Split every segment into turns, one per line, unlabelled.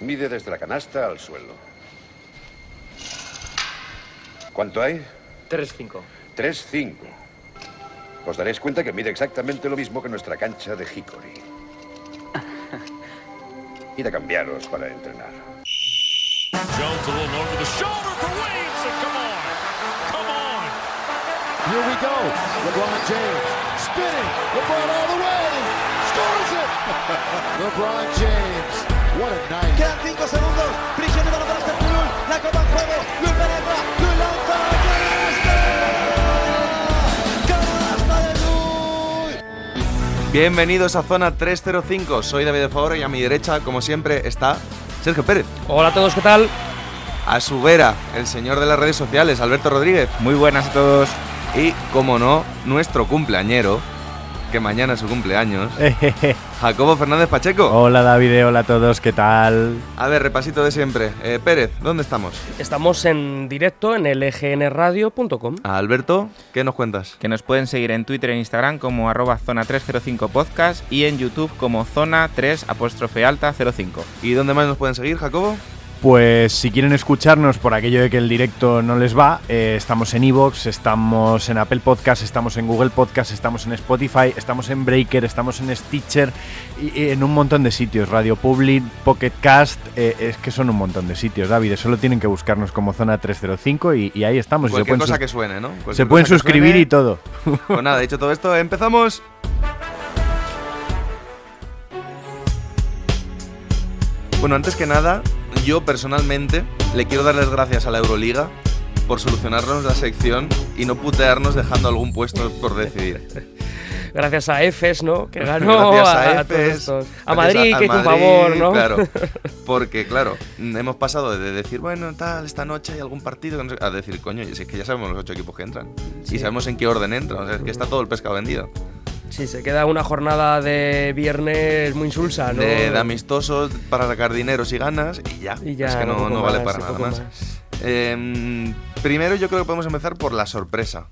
Mide desde la canasta al suelo. ¿Cuánto hay?
3-5.
3-5. Os daréis cuenta que mide exactamente lo mismo que nuestra cancha de Hickory. Id a cambiaros para entrenar.
Jones a little over the shoulder for Williamson. Come on. Come on.
Here we go. LeBron James spinning. LeBron all the way. Scores it. LeBron James. What a night.
Quedan 5 segundos. Brillante para este Lul. La copa en juego. Lul penetra. Lul lanza. ¡Canasta! ¡Canasta de Lul!
Bienvenidos a Zona 305. Soy David de Favor y a mi derecha, como siempre, está Sergio Pérez.
Hola a todos, ¿qué tal?
A su vera, el señor de las redes sociales, Alberto Rodríguez.
Muy buenas a todos.
Y, como no, nuestro cumpleañero, que mañana es su cumpleaños, Jacobo Fernández Pacheco.
hola David, hola a todos, ¿qué tal?
A ver, repasito de siempre. Eh, Pérez, ¿dónde estamos?
Estamos en directo en lgnradio.com.
A Alberto, ¿qué nos cuentas?
Que nos pueden seguir en Twitter e Instagram como arroba zona 305 podcast y en YouTube como zona 3 apóstrofe alta 05.
¿Y dónde más nos pueden seguir, Jacobo?
Pues si quieren escucharnos por aquello de que el directo no les va, eh, estamos en Evox, estamos en Apple Podcast, estamos en Google Podcast, estamos en Spotify, estamos en Breaker, estamos en Stitcher y, y en un montón de sitios, Radio Public, Pocket Cast, eh, es que son un montón de sitios, David, solo tienen que buscarnos como Zona 305 y, y ahí estamos.
Cualquier cosa que suene, ¿no? Cualquier
se pueden suscribir
suene.
y todo.
Pues nada, dicho todo esto, empezamos. Bueno, antes que nada, yo personalmente le quiero dar las gracias a la Euroliga por solucionarnos la sección y no putearnos dejando algún puesto por decidir.
Gracias a EFES, ¿no? Que ganó
Gracias
a,
a
a todos
EFES,
estos.
gracias
A Madrid, que un favor, ¿no?
Claro, porque claro, hemos pasado de decir, bueno, tal, esta noche hay algún partido, a decir, coño, y si es que ya sabemos los ocho equipos que entran.
Sí.
Y sabemos en qué orden entran, o sea, es que está todo el pescado vendido.
Sí, se queda una jornada de viernes muy insulsa, ¿no?
de, de amistosos para sacar dinero si ganas y ya.
Y ya,
es que no, no vale
más,
para
y
nada
poco
más. Em, primero yo creo que podemos empezar por la sorpresa.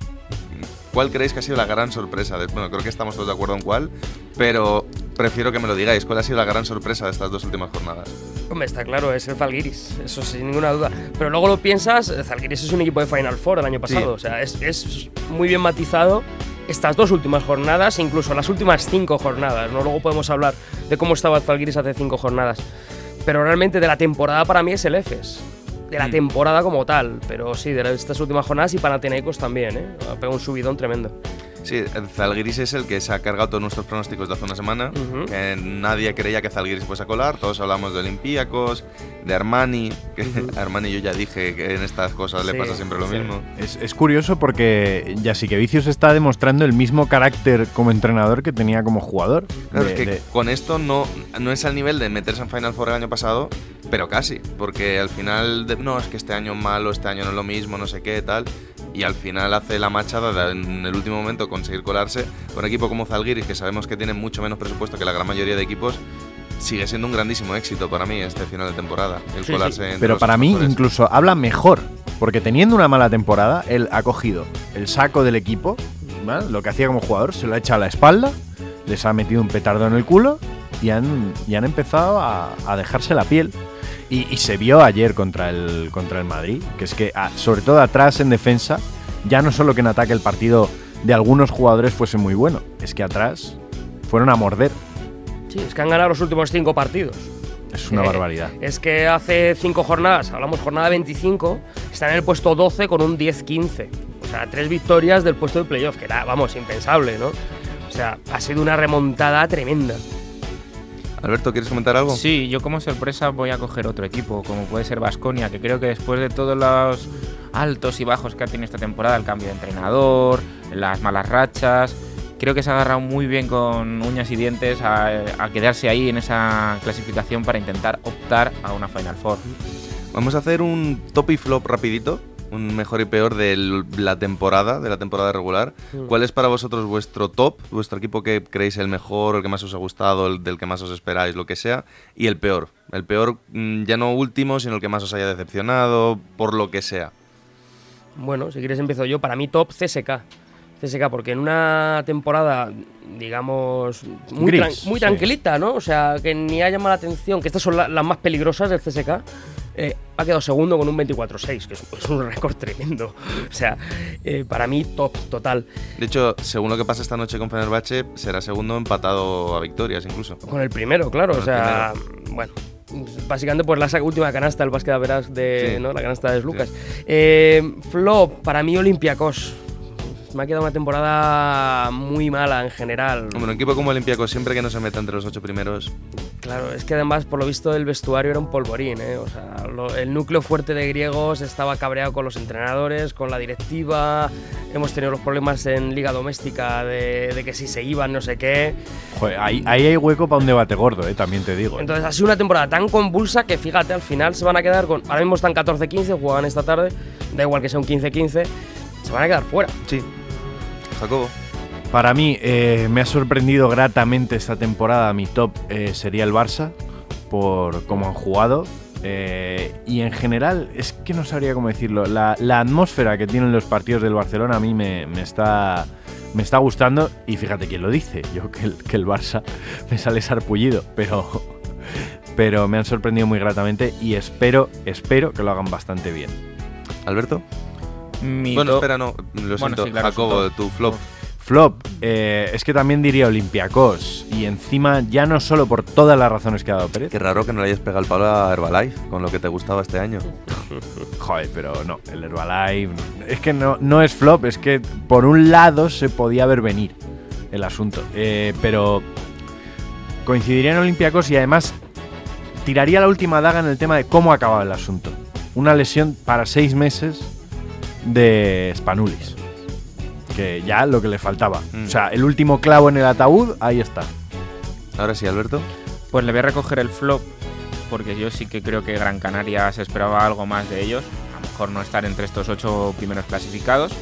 ¿Cuál creéis que ha sido la gran sorpresa? bueno, creo que estamos todos de acuerdo en cuál, pero prefiero que me lo digáis. ¿Cuál ha sido la gran sorpresa de estas dos últimas jornadas?
Hombre, está claro, es el Zalgiris, eso sin ninguna duda. Pero luego lo piensas, el Zalgiris es un equipo de Final Four el año pasado, o sea, es, es muy bien matizado estas dos últimas jornadas, incluso las últimas cinco jornadas, ¿no? Luego podemos hablar de cómo estaba el Zalgiris hace cinco jornadas. Pero realmente de la temporada para mí es el EFES. De la
Mm.
temporada como tal, pero sí, de estas últimas jornadas y Panathinaikos también, ¿eh? Ha pegado un subidón tremendo.
Sí, Zalgiris es el que se ha cargado todos nuestros pronósticos de hace una semana. Que nadie creía que Zalgiris fuese a colar. Todos hablamos de Olympiacos, de Armani. Que a Armani yo ya dije que en estas cosas le pasa siempre lo
sí.
mismo.
Es, es curioso porque Vicius está demostrando el mismo carácter como entrenador que tenía como jugador.
Claro,
De-
es que
de-
con esto no, no es al nivel de meterse en Final Four el año pasado, pero casi. Porque al final, de- no, es que este año es malo, este año no es lo mismo, no sé qué, tal. Y al final hace la machada de en el último momento conseguir colarse. Con un equipo como Zalgiris, que sabemos que tiene mucho menos presupuesto que la gran mayoría de equipos, sigue siendo un grandísimo éxito para mí este final de temporada. El
Sí, sí.
colarse entre
Pero para mí
mejores.
incluso habla mejor, porque teniendo una mala temporada, él ha cogido el saco del equipo, ¿vale? lo que hacía como jugador, se lo ha echado a la espalda, les ha metido un petardo en el culo y han, y han empezado a, a dejarse la piel. Y, y se vio ayer contra el, contra el Madrid, que es que sobre todo atrás en defensa, ya no solo que en ataque el partido de algunos jugadores fuese muy bueno, es que atrás fueron a morder.
Sí, es que han ganado los últimos cinco partidos.
Es una
Eh,
barbaridad.
Es que hace cinco jornadas, hablamos jornada 25, están en el puesto 12 con un 10-15. O sea, tres victorias del puesto de playoff, que era, vamos, impensable, ¿no? O sea, ha sido una remontada tremenda.
Alberto, ¿quieres comentar algo?
Sí, yo como sorpresa voy a coger otro equipo, como puede ser Vasconia, que creo que después de todos los altos y bajos que ha tenido esta temporada, el cambio de entrenador, las malas rachas, creo que se ha agarrado muy bien con uñas y dientes a, a quedarse ahí en esa clasificación para intentar optar a una Final Four.
Vamos a hacer un top y flop rapidito, un mejor y peor de la temporada, de la temporada regular.
Mm.
¿Cuál es para vosotros vuestro top, vuestro equipo que creéis el mejor, el que más os ha gustado, el del que más os esperáis, lo que sea? Y el peor, el peor mm, ya no último, sino el que más os haya decepcionado, por lo que sea.
Bueno, si quieres empiezo yo. Para mí top CSK. CSK, porque en una temporada, digamos, muy,
Gris,
tran- muy
sí.
tranquilita, ¿no? O sea, que ni ha llamado la atención, que estas son la- las más peligrosas del CSK. Eh, ha quedado segundo con un 24-6, que es, es un récord tremendo. O sea, eh, para mí, top total.
De hecho, según lo que pasa esta noche con Fenerbahce, será segundo empatado a victorias incluso.
Con el primero, claro.
Con
o sea, bueno. Básicamente, pues la última canasta, el básquet de
Sí.
¿no? la canasta de Lucas. Eh, flop, para mí, Olympiacos. Me ha quedado una temporada muy mala en general.
Hombre, un equipo como Olympiacos, siempre que no se meta entre los ocho primeros,
Claro, es que además, por lo visto, el vestuario era un polvorín, ¿eh? O sea, lo- el núcleo fuerte de griegos estaba cabreado con los entrenadores, con la directiva. Hemos tenido los problemas en Liga Doméstica de, de que si se iban, no sé qué.
Joder, ahí, ahí hay hueco para un debate gordo, eh, también te digo. eh.
Entonces ha sido una temporada tan convulsa que fíjate, al final se van a quedar con. Ahora mismo están 14-15, juegan esta tarde, da igual que sea un 15-15, se van a quedar fuera.
sí. Jacobo.
Para mí, eh, me ha sorprendido gratamente esta temporada. Mi top eh, sería el Barça, por cómo han jugado. Eh, y en general, es que no sabría cómo decirlo. La, la atmósfera que tienen los partidos del Barcelona a mí me, me está, me está gustando. Y fíjate quién lo dice. Yo que el, que el Barça me sale sarpullido, pero, pero me han sorprendido muy gratamente y espero, espero que lo hagan bastante bien.
Alberto.
Mi
bueno,
top-
espera, no. Lo siento.
sí, claro,
Jacobo, tu flop.
Flop, eh, es que también diría Olympiacos. Y encima, ya no solo por todas las razones que ha dado Pérez.
Qué raro que no le hayas pegado el palo a Herbalife con lo que te gustaba este año.
Joder, pero no, el Herbalife. Es que no, no es flop, es que por un lado se podía ver venir el asunto. Eh, pero coincidiría en Olympiacos y además tiraría la última daga en el tema de cómo acababa el asunto. Una lesión para seis meses de Spanulis. Que ya lo que le faltaba.
Mm.
O sea, el último clavo en el ataúd, ahí está.
Ahora sí, Alberto.
Pues le voy a recoger el flop, porque yo sí que creo que Gran Canaria se esperaba algo más de ellos. A lo mejor no estar entre estos ocho primeros clasificados,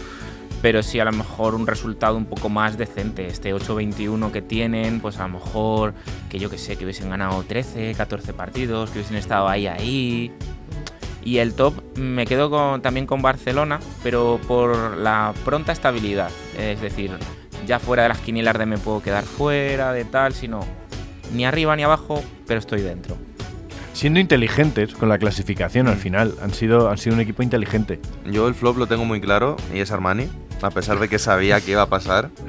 pero sí a lo mejor un resultado un poco más decente. Este 8-21 que tienen, pues a lo mejor que yo que sé, que hubiesen ganado 13, 14 partidos, que hubiesen estado ahí, ahí. Y el top me quedo con- también con Barcelona, pero por la pronta estabilidad. Es decir, ya fuera de las quinielas de me puedo quedar fuera, de tal, sino ni arriba ni abajo, pero estoy dentro.
Siendo inteligentes con la clasificación al final. Han sido, han sido un equipo inteligente.
Yo el flop lo tengo muy claro y es Armani, a pesar de que sabía que iba a pasar.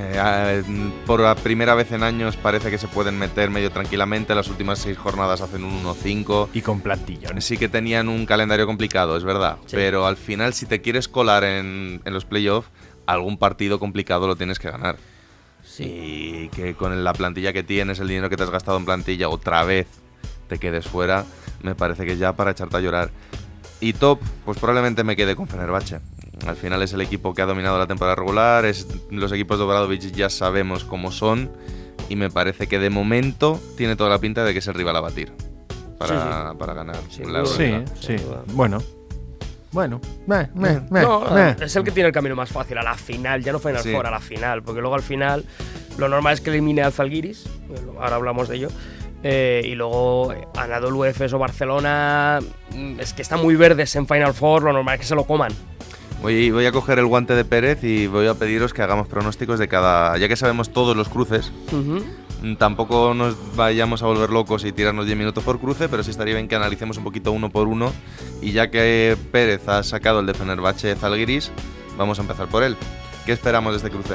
Eh, a- por la primera vez en años parece que se pueden meter medio tranquilamente. Las últimas seis jornadas hacen un 1-5.
Y con plantillones.
Sí que tenían un calendario complicado, es verdad.
Sí.
Pero al final, si te quieres colar en, en los playoffs, algún partido complicado lo tienes que ganar. Y que con la plantilla que tienes, el dinero que te has gastado en plantilla, otra vez te quedes fuera, me parece que ya para echarte a llorar. Y top, pues probablemente me quede con Fenerbahce. Al final es el equipo que ha dominado la temporada regular, es, los equipos de Obradovic ya sabemos cómo son y me parece que de momento tiene toda la pinta de que es el rival a batir para, para ganar la.
Sí, sí. Bueno. Bueno. Meh, meh, meh,
No,
meh.
es el que tiene el camino más fácil a la final, ya no Final
Sí.
Four, a la final, porque luego al final lo normal es que elimine al Zalgiris, ahora hablamos de ello, eh, y luego eh, Anadolu Efes o Barcelona, mm, es que están muy verdes en Final Four, lo normal es que se lo coman.
Voy, voy a coger el guante de Pérez y voy a pediros que hagamos pronósticos de cada. Ya que sabemos todos los cruces, tampoco nos vayamos a volver locos y tirarnos 10 minutos por cruce, pero sí estaría bien que analicemos un poquito uno por uno. Y ya que Pérez ha sacado el de Fenerbahce Zalgiris, vamos a empezar por él. ¿Qué esperamos de este cruce?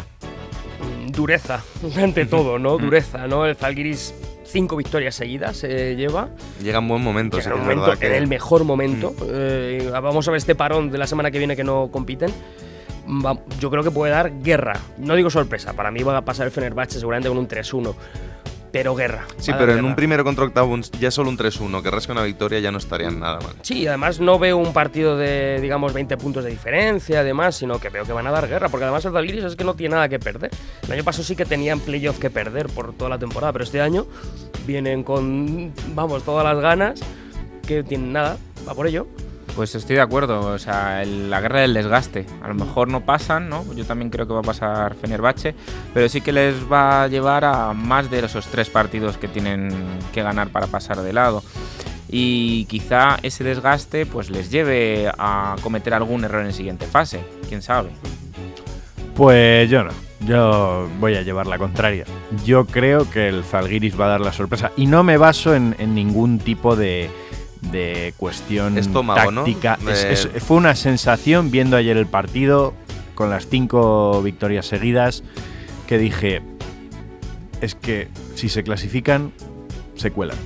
Dureza, ante todo, ¿no? Dureza, ¿no? El Zalgiris cinco victorias seguidas se lleva.
Llega en buen momento, sí
en,
que
el
es
momento-
que.
en el mejor momento. Eh, vamos a ver este parón de la semana que viene que no compiten. Va- yo creo que puede dar guerra. No digo sorpresa, para mí va a pasar el Fenerbahce seguramente con un 3-1. Pero guerra.
Sí, pero en un primero contra octavos ya solo un 3-1, que rasca una victoria ya no estarían nada mal.
Sí, además no veo un partido de, digamos, 20 puntos de diferencia, además, sino que veo que van a dar guerra, porque además el Zalgiris es que no tiene nada que perder. El año pasado sí que tenían playoff que perder por toda la temporada, pero este año vienen con, vamos, todas las ganas, que tienen nada, va por ello.
Pues estoy de acuerdo, o sea, la guerra del desgaste. A lo mejor no pasan, ¿no? Yo también creo que va a pasar Fenerbahce, pero sí que les va a llevar a más de esos tres partidos que tienen que ganar para pasar de lado. Y quizá ese desgaste pues les lleve a cometer algún error en siguiente fase, quién sabe.
Pues yo no. Yo voy a llevar la contraria. Yo creo que el Zalgiris va a dar la sorpresa. Y no me baso en ningún tipo de, de cuestión
Estómago,
táctica. Es-
De-
es- fue una sensación viendo ayer el partido con las cinco victorias seguidas que dije, es que si se clasifican, se cuelan.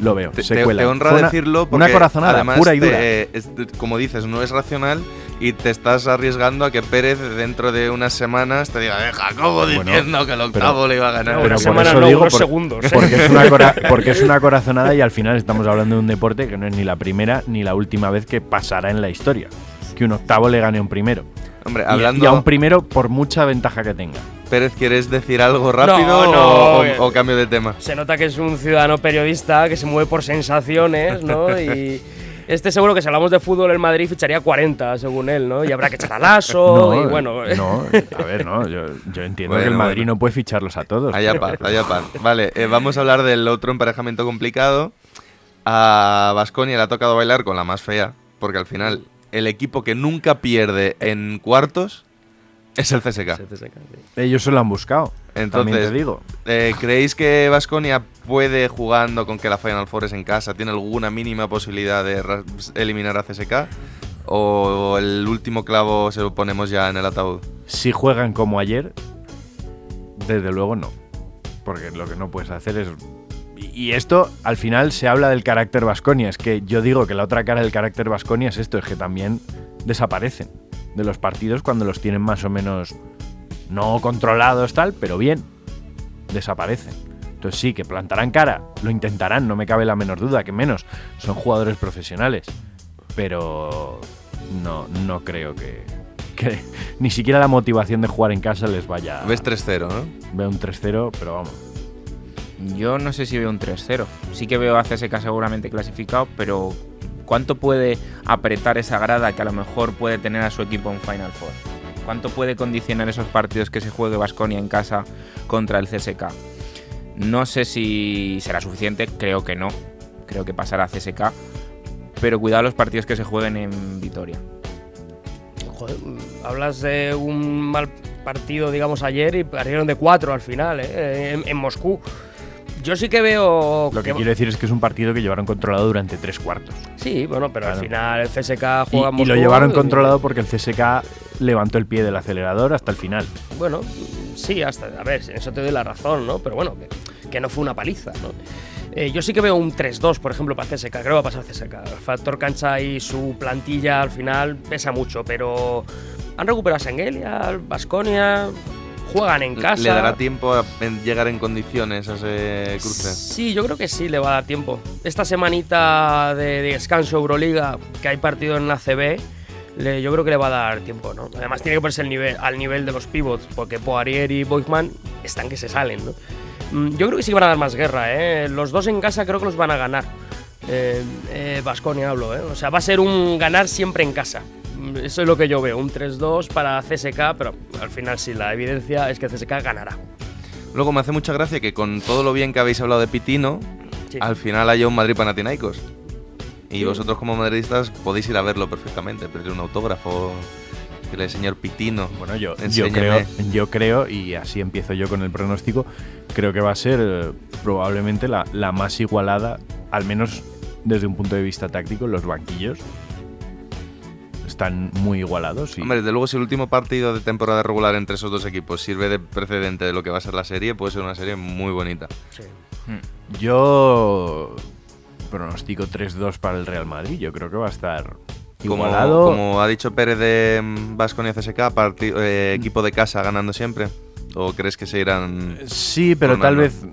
Lo veo,
Te,
se cuelan.
te honra
una-
decirlo porque
una corazonada
además
pura y
te- es- como dices, no es racional y te estás arriesgando a que Pérez dentro de unas semanas te diga, "Eh, Jacobo
Bueno,
diciendo que el octavo le iba a ganar.
Pero
una semana no,
digo,
unos
por-
segundos. ¿eh?
Porque es, una cora- porque es una corazonada y al final estamos hablando de un deporte que no es ni la primera ni la última vez que pasará en la historia. Que un octavo le gane a un primero.
Hombre,
Y-
hablando,
y, a un primero por mucha ventaja que tenga.
Pérez, ¿quieres decir algo rápido
No, no,
o- o,
eh.
o cambio de tema?
Se nota que es un ciudadano periodista que se mueve por sensaciones, ¿no? Y este seguro que si hablamos de fútbol el Madrid ficharía 40, según él, ¿no? Y habrá que echar a Lasso y bueno.
no, a ver, no. Yo, yo entiendo que el Madrid
bueno.
no puede ficharlos a todos.
Allá paz, allá paz. Vale, eh, vamos a hablar del otro emparejamiento complicado. A Vasconia le ha tocado bailar con la más fea, porque al final el equipo que nunca pierde en cuartos es el CSK.
Ellos se lo han buscado.
Entonces,
te digo.
Eh, ¿Creéis que Vasconia puede, jugando con que la Final Four es en casa, tiene alguna mínima posibilidad de eliminar a CSK? ¿O el último clavo se lo ponemos ya en el ataúd?
Si juegan como ayer, desde luego no. Porque lo que no puedes hacer es. Y y esto, al final, se habla del carácter Vasconia. Es que yo digo que la otra cara del carácter Vasconia es esto: es que también desaparecen de los partidos cuando los tienen más o menos no controlados, tal, pero bien. Desaparecen. Entonces sí, que plantarán cara, lo intentarán, no me cabe la menor duda, que menos. Son jugadores profesionales. Pero no, no creo que, que ni siquiera la motivación de jugar en casa les vaya.
Ves 3-0, ¿no?
Veo un 3-0, pero vamos.
Yo no sé si veo un 3-0. Sí que veo a CSK seguramente clasificado, pero ¿cuánto puede apretar esa grada que a lo mejor puede tener a su equipo en Final Four? ¿Cuánto puede condicionar esos partidos que se juegue Vasconia en casa contra el CSK? No sé si será suficiente, creo que no. Creo que pasará a CSK. Pero cuidado los partidos que se jueguen en Vitoria.
Joder, hablas de un mal partido, digamos, ayer y perdieron de 4 al final, ¿eh? En, en Moscú. Yo sí que veo.
Lo que quiero decir es que es un partido que llevaron controlado durante tres cuartos.
Sí, bueno, pero al final el CSK
Y,
juega en
y lo llevaron
y-
controlado porque el CSK levantó el pie del acelerador hasta el final.
Bueno, sí, hasta. A ver, en eso te doy la razón, ¿no? Pero bueno, que, que no fue una paliza, ¿no? Eh, yo sí que veo un 3-2, por ejemplo, para CSK. Creo que va a pasar CSK. El factor cancha y su plantilla al final pesa mucho, pero han recuperado a Sengelia, Basconia, juegan en casa.
¿Le dará tiempo a llegar en condiciones a ese cruce?
Sí, yo creo que sí le va a dar tiempo. Esta semanita de, de descanso Euroliga, que hay partido en la CB, le- yo creo que le va a dar tiempo, ¿no? Además tiene que ponerse el nivel, al nivel de los pivots, porque Poirier y Boyman están que se salen, ¿no? Mm, Yo creo que sí van a dar más guerra, ¿eh? Los dos en casa creo que los van a ganar. Vasconia hablo, ¿eh? O sea, va a ser un ganar siempre en casa. Mm, Eso es lo que yo veo, un 3-2 para CSK, pero al final sí, la evidencia es que CSK ganará.
Luego me hace mucha gracia que con todo lo bien que habéis hablado de Pitino,
Sí.
al final haya un Madrid Panathinaikos. Y vosotros como madridistas podéis ir a verlo perfectamente, pedirle un autógrafo, decirle señor Pitino.
Bueno, yo, yo,
enséñeme".
creo, yo creo, y así empiezo yo con el pronóstico, creo que va a ser eh, probablemente la, la más igualada, al menos desde un punto de vista táctico, los banquillos están muy igualados. Y
Hombre, desde luego si el último partido de temporada regular entre esos dos equipos sirve de precedente de lo que va a ser la serie, puede ser una serie muy bonita.
yo pronostico 3-2 para el Real Madrid. Yo creo que va a estar
Como,
igualado.
como ha dicho Pérez de Vasconia CSK, eh, equipo de casa ganando siempre. ¿O crees que se irán...?
Sí, pero tal vez.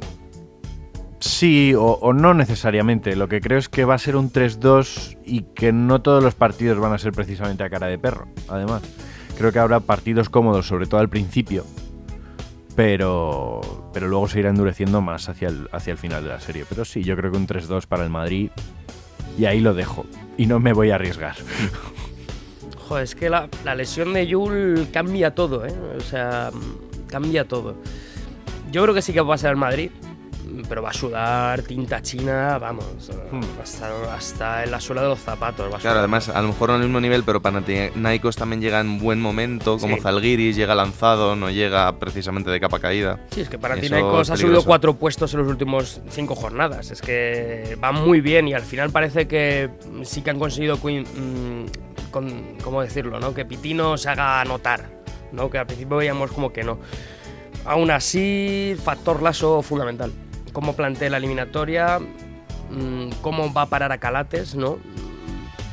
Sí, o, o no necesariamente. Lo que creo es que va a ser un 3-2 y que no todos los partidos van a ser precisamente a cara de perro. Además, creo que habrá partidos cómodos, sobre todo al principio. Pero, pero luego se irá endureciendo más hacia el, hacia el final de la serie. Pero sí, yo creo que un 3-2 para el Madrid. Y ahí lo dejo. Y no me voy a arriesgar.
Joder, es que la, la lesión de Yul cambia todo, ¿eh? O sea, cambia todo. Yo creo que sí que va a ser el Madrid. Pero va a sudar tinta china, vamos,
Hmm.
hasta, hasta en la suela de los zapatos. Va a
Claro,
sudar.
además, a lo mejor no al mismo nivel, pero Panathinaikos también llega en buen momento, como
Sí.
Zalgiris, llega lanzado, no llega precisamente de capa caída.
Sí, es que Panathinaikos
es
ha subido cuatro puestos en los últimos cinco jornadas. Es que va muy bien y al final parece que sí que han conseguido, cuin- mm, con- ¿cómo decirlo? ¿no? Que Pitino se haga notar, ¿no? que al principio veíamos como que no. Aún así, factor lazo fundamental. Cómo plantea la eliminatoria, mm, cómo va a parar a Calates, ¿no?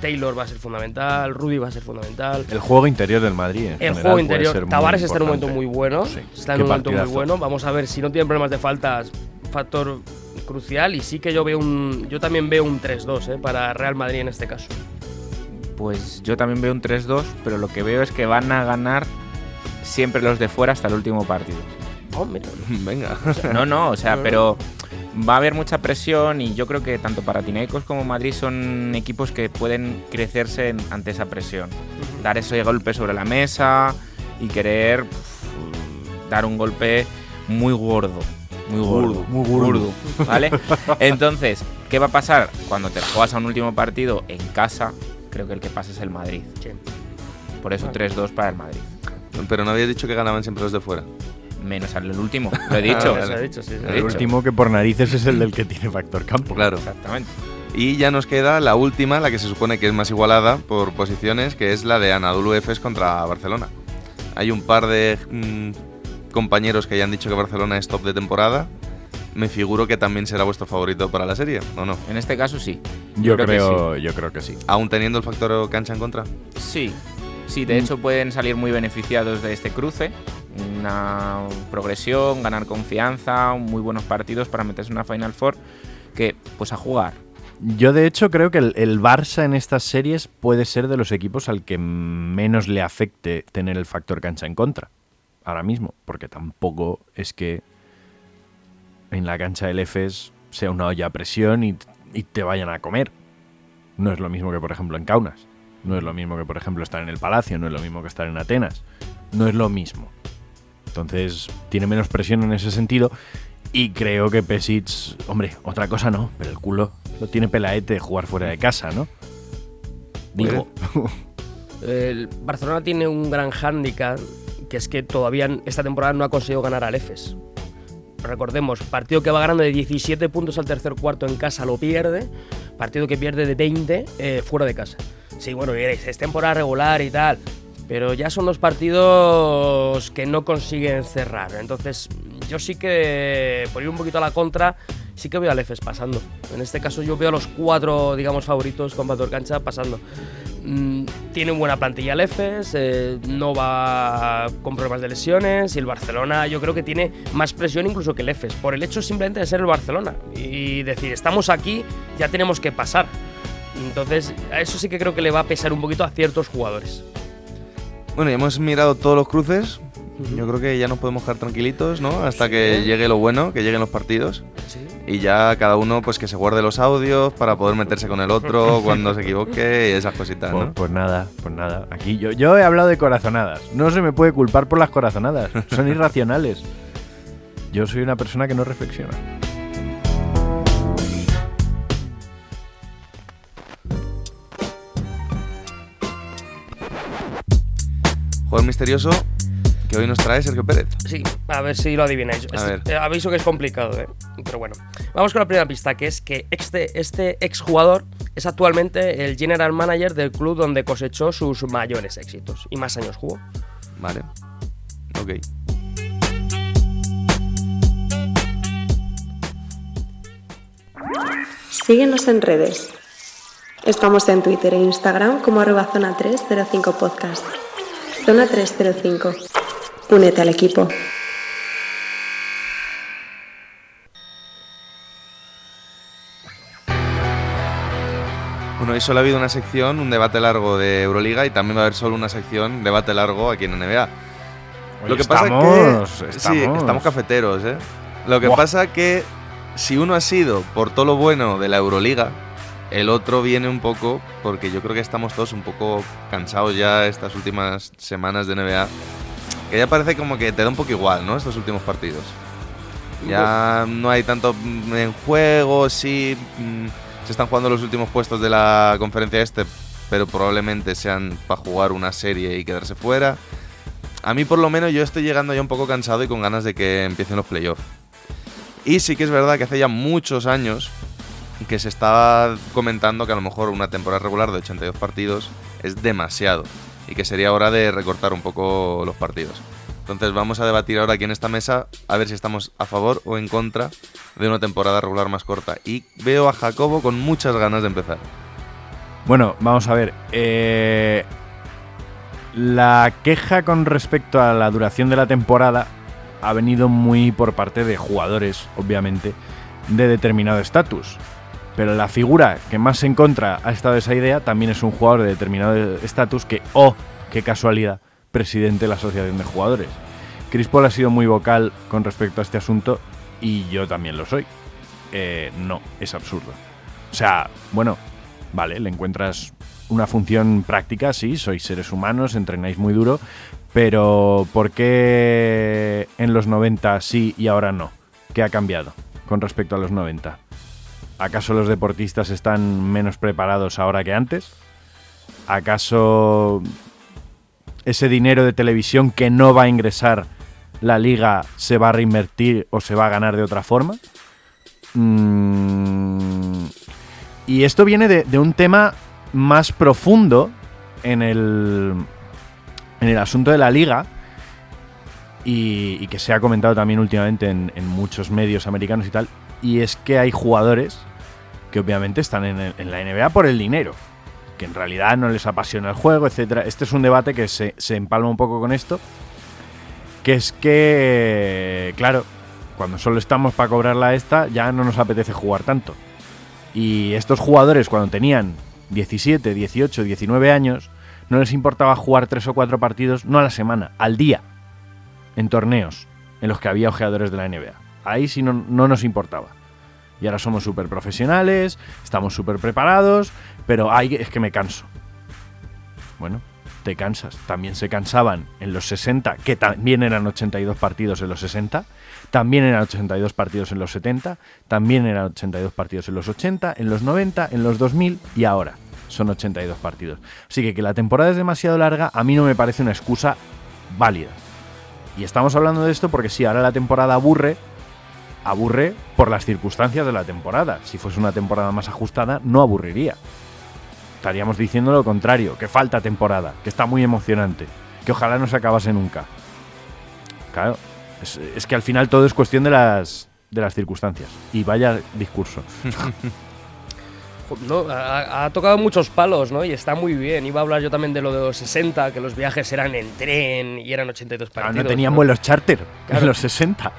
Taylor va a ser fundamental, Rudy va a ser fundamental.
El juego interior del Madrid. en
El
general
juego interior. Tavares está en un momento muy bueno.
Sí,
Está en
qué
un momento muy bueno. Vamos a ver si no tiene problemas de faltas. Factor crucial. Y sí que yo veo un. Yo también veo un 3-2 eh, para Real Madrid en este caso.
Pues yo también veo un 3-2, pero lo que veo es que van a ganar siempre los de fuera hasta el último partido.
Oh, mira.
Venga.
No, no, o sea,
No, no.
pero va a haber mucha presión y yo creo que tanto Panathinaikos como Madrid son equipos que pueden crecerse en- ante esa presión. Dar ese golpe sobre la mesa y querer dar un golpe muy gordo. Muy gordo.
Muy gordo.
¿Vale? Entonces, ¿qué va a pasar? Cuando te la juegas a un último partido en casa, creo que el que pasa es el Madrid. Por eso 3-2 para el Madrid.
Pero no habías dicho que ganaban siempre los de fuera.
Menos al último, lo he dicho.
Ah, vale.
sí, sí.
El
dicho.
último que por narices es el del que tiene factor campo.
Claro.
Exactamente.
Y ya nos queda la última, la que se supone que es más igualada por posiciones, que es la de Anadolu Efes contra Barcelona. Hay un par de mm, compañeros que ya han dicho que Barcelona es top de temporada. Me figuro que también será vuestro favorito para la serie, ¿o no?
En este caso sí.
Yo,
creo que
creo, yo creo que sí.
Aún teniendo el factor cancha en contra.
Sí, sí, de hecho pueden salir muy beneficiados de este cruce. Progresión, ganar confianza, muy buenos partidos para meterse en una Final Four que, pues a jugar.
Yo de hecho creo que el, el Barça en estas series puede ser de los equipos al que menos le afecte tener el factor cancha en contra. Ahora mismo, porque tampoco es que en la cancha del EFES sea una olla a presión y, y te vayan a comer. No es lo mismo que por ejemplo en Kaunas. No es lo mismo que por ejemplo estar en el Palacio. No es lo mismo que estar en Atenas. No es lo mismo. Entonces tiene menos presión en ese sentido. Y creo que Pesic, hombre, otra cosa no, pero el culo lo tiene pelaete de jugar fuera de casa, ¿no? Digo,
El Barcelona tiene un gran hándicap, que es que todavía esta temporada no ha conseguido ganar al EFES. Recordemos, partido que va ganando de 17 puntos al tercer cuarto en casa lo pierde, partido que pierde de 20 eh, fuera de casa. Sí, bueno, es temporada regular y tal, pero ya son dos partidos que no consiguen cerrar. Entonces, yo sí que, por ir un poquito a la contra, sí que veo al EFES pasando. En este caso, yo veo a los cuatro, digamos, favoritos con factor cancha pasando. Mm, tiene buena plantilla el EFES, eh, no va con problemas de lesiones y el Barcelona yo creo que tiene más presión incluso que el EFES, por el hecho simplemente de ser el Barcelona y decir, estamos aquí, ya tenemos que pasar. Entonces, a eso sí que creo que le va a pesar un poquito a ciertos jugadores.
Bueno, ya hemos mirado todos los cruces. Yo creo que ya nos podemos quedar tranquilitos, ¿no? Hasta que llegue lo bueno, que lleguen los partidos. Y ya cada uno pues que se guarde los audios para poder meterse con el otro cuando se equivoque y esas cositas,
pues,
¿no?
pues nada, pues nada. Aquí yo, yo he hablado de corazonadas. No se me puede culpar por las corazonadas. Son irracionales. Yo soy una persona que no reflexiona.
Jugador misterioso que hoy nos trae Sergio Pérez.
Sí, a ver si lo adivináis.
A
Este-
ver.
eh, aviso que es complicado, ¿eh? Pero bueno. Vamos con la primera pista, que es que este, este exjugador es actualmente el general manager del club donde cosechó sus mayores éxitos y más años jugó.
Vale. Ok.
Síguenos en redes. Estamos en Twitter e Instagram como arroba zona 305 podcast. Zona 305. Únete al equipo.
Bueno, hoy solo ha habido una sección, un debate largo de Euroliga y también va a haber solo una sección, debate largo aquí en NBA.
Oye,
Lo que pasa
estamos-
que sí,
estamos-
cafeteros, ¿eh? Lo que
Buah.
pasa que si uno ha sido por todo lo bueno de la Euroliga, el otro viene un poco porque yo creo que estamos todos un poco cansados ya estas últimas semanas de NBA, que ya parece como que te da un poco igual, ¿no? Estos últimos partidos. Ya no hay tanto en juego, sí. mm, Se están jugando los últimos puestos de la conferencia este, pero probablemente sean para jugar una serie y quedarse fuera. A mí por lo menos yo estoy llegando ya un poco cansado y con ganas de que empiecen los playoffs. Y sí que es verdad que hace ya muchos años que se estaba comentando que a lo mejor una temporada regular de 82 partidos es demasiado y que sería hora de recortar un poco los partidos. Entonces vamos a debatir ahora aquí en esta mesa a ver si estamos a favor o en contra de una temporada regular más corta. Y veo a Jacobo con muchas ganas de empezar.
Bueno, vamos a ver. eh, la queja con respecto a la duración de la temporada ha venido muy por parte de jugadores, obviamente, de determinado estatus. Pero la figura que más en contra ha estado esa idea también es un jugador de determinado estatus que, oh, qué casualidad, presidente de la Asociación de Jugadores. Chris Paul ha sido muy vocal con respecto a este asunto y yo también lo soy. Eh, no, es absurdo. O sea, bueno, vale, le encuentras una función práctica, sí, sois seres humanos, entrenáis muy duro, pero ¿por qué en los 90 sí y ahora no? ¿Qué ha cambiado con respecto a los 90? ¿Acaso los deportistas están menos preparados ahora que antes? ¿Acaso ese dinero de televisión que no va a ingresar la liga se va a reinvertir o se va a ganar de otra forma? Mm, y esto viene de, un tema más profundo en el, en el asunto de la liga y, que se ha comentado también últimamente en, en muchos medios americanos y tal, y es que hay jugadores que obviamente están en, el- la NBA por el dinero, que en realidad no les apasiona el juego, etcétera. Este es un debate que se, empalma un poco con esto, que es que, claro, cuando solo estamos para cobrarla esta, ya no nos apetece jugar tanto. Y estos jugadores cuando tenían 17, 18, 19 años, no les importaba jugar tres o cuatro partidos, no a la semana, al día, en torneos en los que había ojeadores de la NBA. Ahí sí no nos importaba. Y ahora somos súper profesionales, estamos súper preparados, pero es que me canso. Bueno, te cansas. También se cansaban en los 60, que también eran 82 partidos en los 60, también eran 82 partidos en los 70, también eran 82 partidos en los 80, en los 90, en los 2000 y ahora son 82 partidos. Así que que la temporada es demasiado larga a mí no me parece una excusa válida. Y estamos hablando de esto porque sí, ahora la temporada aburre, aburre por las circunstancias de la temporada. Si fuese una temporada más ajustada, no aburriría. Estaríamos diciendo lo contrario, que falta temporada, que está muy emocionante, que ojalá no se acabase nunca. Claro, es, es que al final todo es cuestión de las, de las circunstancias. Y vaya discurso.
No, ha, ha tocado muchos palos, ¿no? Y está muy bien. Iba a hablar yo también de lo de los 60, que los viajes eran en tren y eran 82
Claro,
partidos.
no tenían
¿no?
vuelos charter
Claro.
en los 60.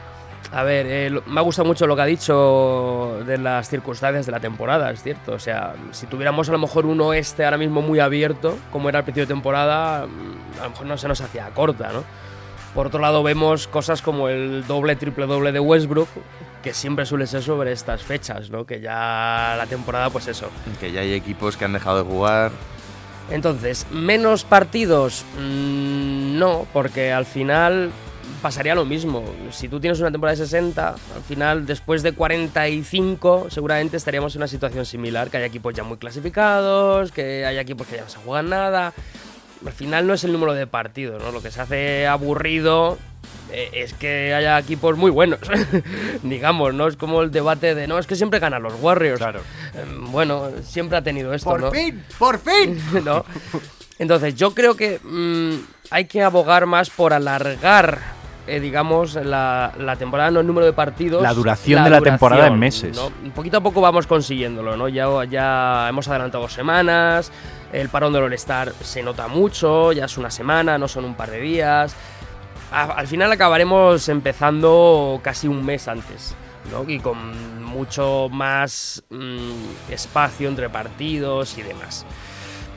A ver, eh, lo- me ha gustado mucho lo que ha dicho de las circunstancias de la temporada, es cierto. O sea, si tuviéramos a lo mejor un oeste ahora mismo muy abierto, como era el principio de temporada, mm, a lo mejor no se nos hacía corta, ¿no? Por otro lado, vemos cosas como el doble, triple doble de Westbrook, que siempre suele ser sobre estas fechas, ¿no? Que ya la temporada, pues eso.
Que ya hay equipos que han dejado de jugar.
Entonces, menos partidos, Mm, no, porque al final pasaría lo mismo. Si tú tienes una temporada de 60, al final, después de 45, seguramente estaríamos en una situación similar, que hay equipos ya muy clasificados, que hay equipos que ya no se juegan nada. Al final no es el número de partidos, ¿no? Lo que se hace aburrido eh, es que haya equipos muy buenos, digamos, ¿no? Es como el debate de, no, es que siempre ganan los Warriors.
Claro.
Em, bueno, siempre ha tenido esto, ¿no?
fin! ¡Por fin!
¿no? Entonces, yo creo que mm, hay que abogar más por alargar, eh, digamos, la, la temporada, no el número de partidos.
La duración de la temporada en meses.
¿no? Poquito a poco vamos consiguiéndolo, ¿no? Ya, ya hemos adelantado semanas, el parón del All-Star se nota mucho, ya es una semana, no son un par de días. A- al final acabaremos empezando casi un mes antes. ¿no? Y con mucho más mm, espacio entre partidos y demás.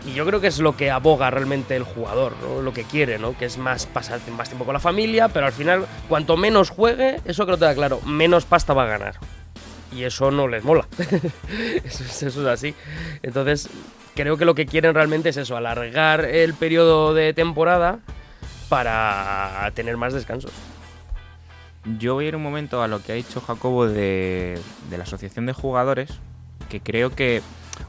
Y yo creo que es lo que aboga realmente el jugador, ¿no? lo que quiere, ¿no? que es más pasar más tiempo con la familia, pero al final, cuanto menos juegue, eso creo que da claro, menos pasta va a ganar. Y eso no les mola. eso, es, eso es así. Entonces, creo que lo que quieren realmente es eso, alargar el periodo de temporada para tener más descansos.
Yo voy a ir un momento a lo que ha dicho Jacobo de, de la asociación de jugadores, que creo que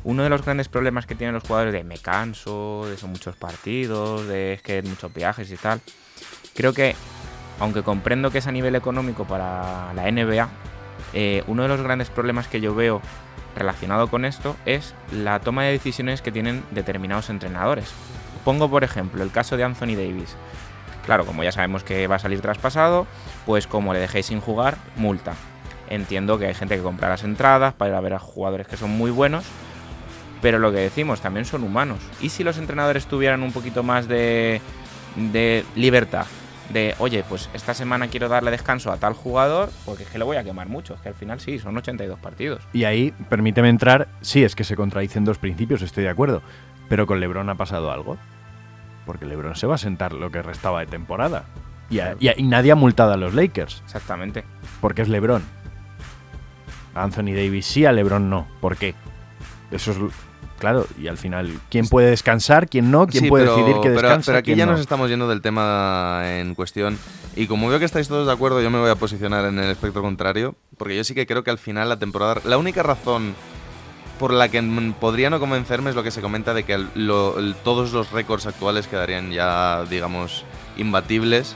uno de los grandes problemas que tienen los jugadores de me canso, de son muchos partidos, de es que muchos viajes y tal, creo que, aunque comprendo que es a nivel económico para la NBA, eh, uno de los grandes problemas que yo veo relacionado con esto es la toma de decisiones que tienen determinados entrenadores. Pongo por ejemplo el caso de Anthony Davis. Claro, como ya sabemos que va a salir traspasado, pues como le dejéis sin jugar, multa. Entiendo que hay gente que compra las entradas para ir a ver a jugadores que son muy buenos, pero lo que decimos, también son humanos. ¿Y si los entrenadores tuvieran un poquito más de, de libertad? De, oye, pues esta semana quiero darle descanso a tal jugador, porque es que le voy a quemar mucho. Es que al final sí, son 82 partidos.
Y ahí, permíteme entrar, sí, es que se contradicen dos principios, estoy de acuerdo. Pero con Lebron ha pasado algo. Porque Lebron se va a sentar lo que restaba de temporada. Y, a- y a- y nadie ha multado a los Lakers.
Exactamente.
Porque es Lebron. A Anthony Davis sí, a Lebron no. ¿Por qué? Eso es. Claro, y al final, ¿quién puede descansar? ¿Quién no? ¿Quién
Sí,
puede
pero-
decidir que descansa?
Pero aquí ya
no?
nos estamos yendo del tema en cuestión. Y como veo que estáis todos de acuerdo, yo me voy a posicionar en el espectro contrario. Porque yo sí que creo que al final la temporada. La única razón por la que podría no convencerme es lo que se comenta de que lo- todos los récords actuales quedarían ya, digamos, imbatibles.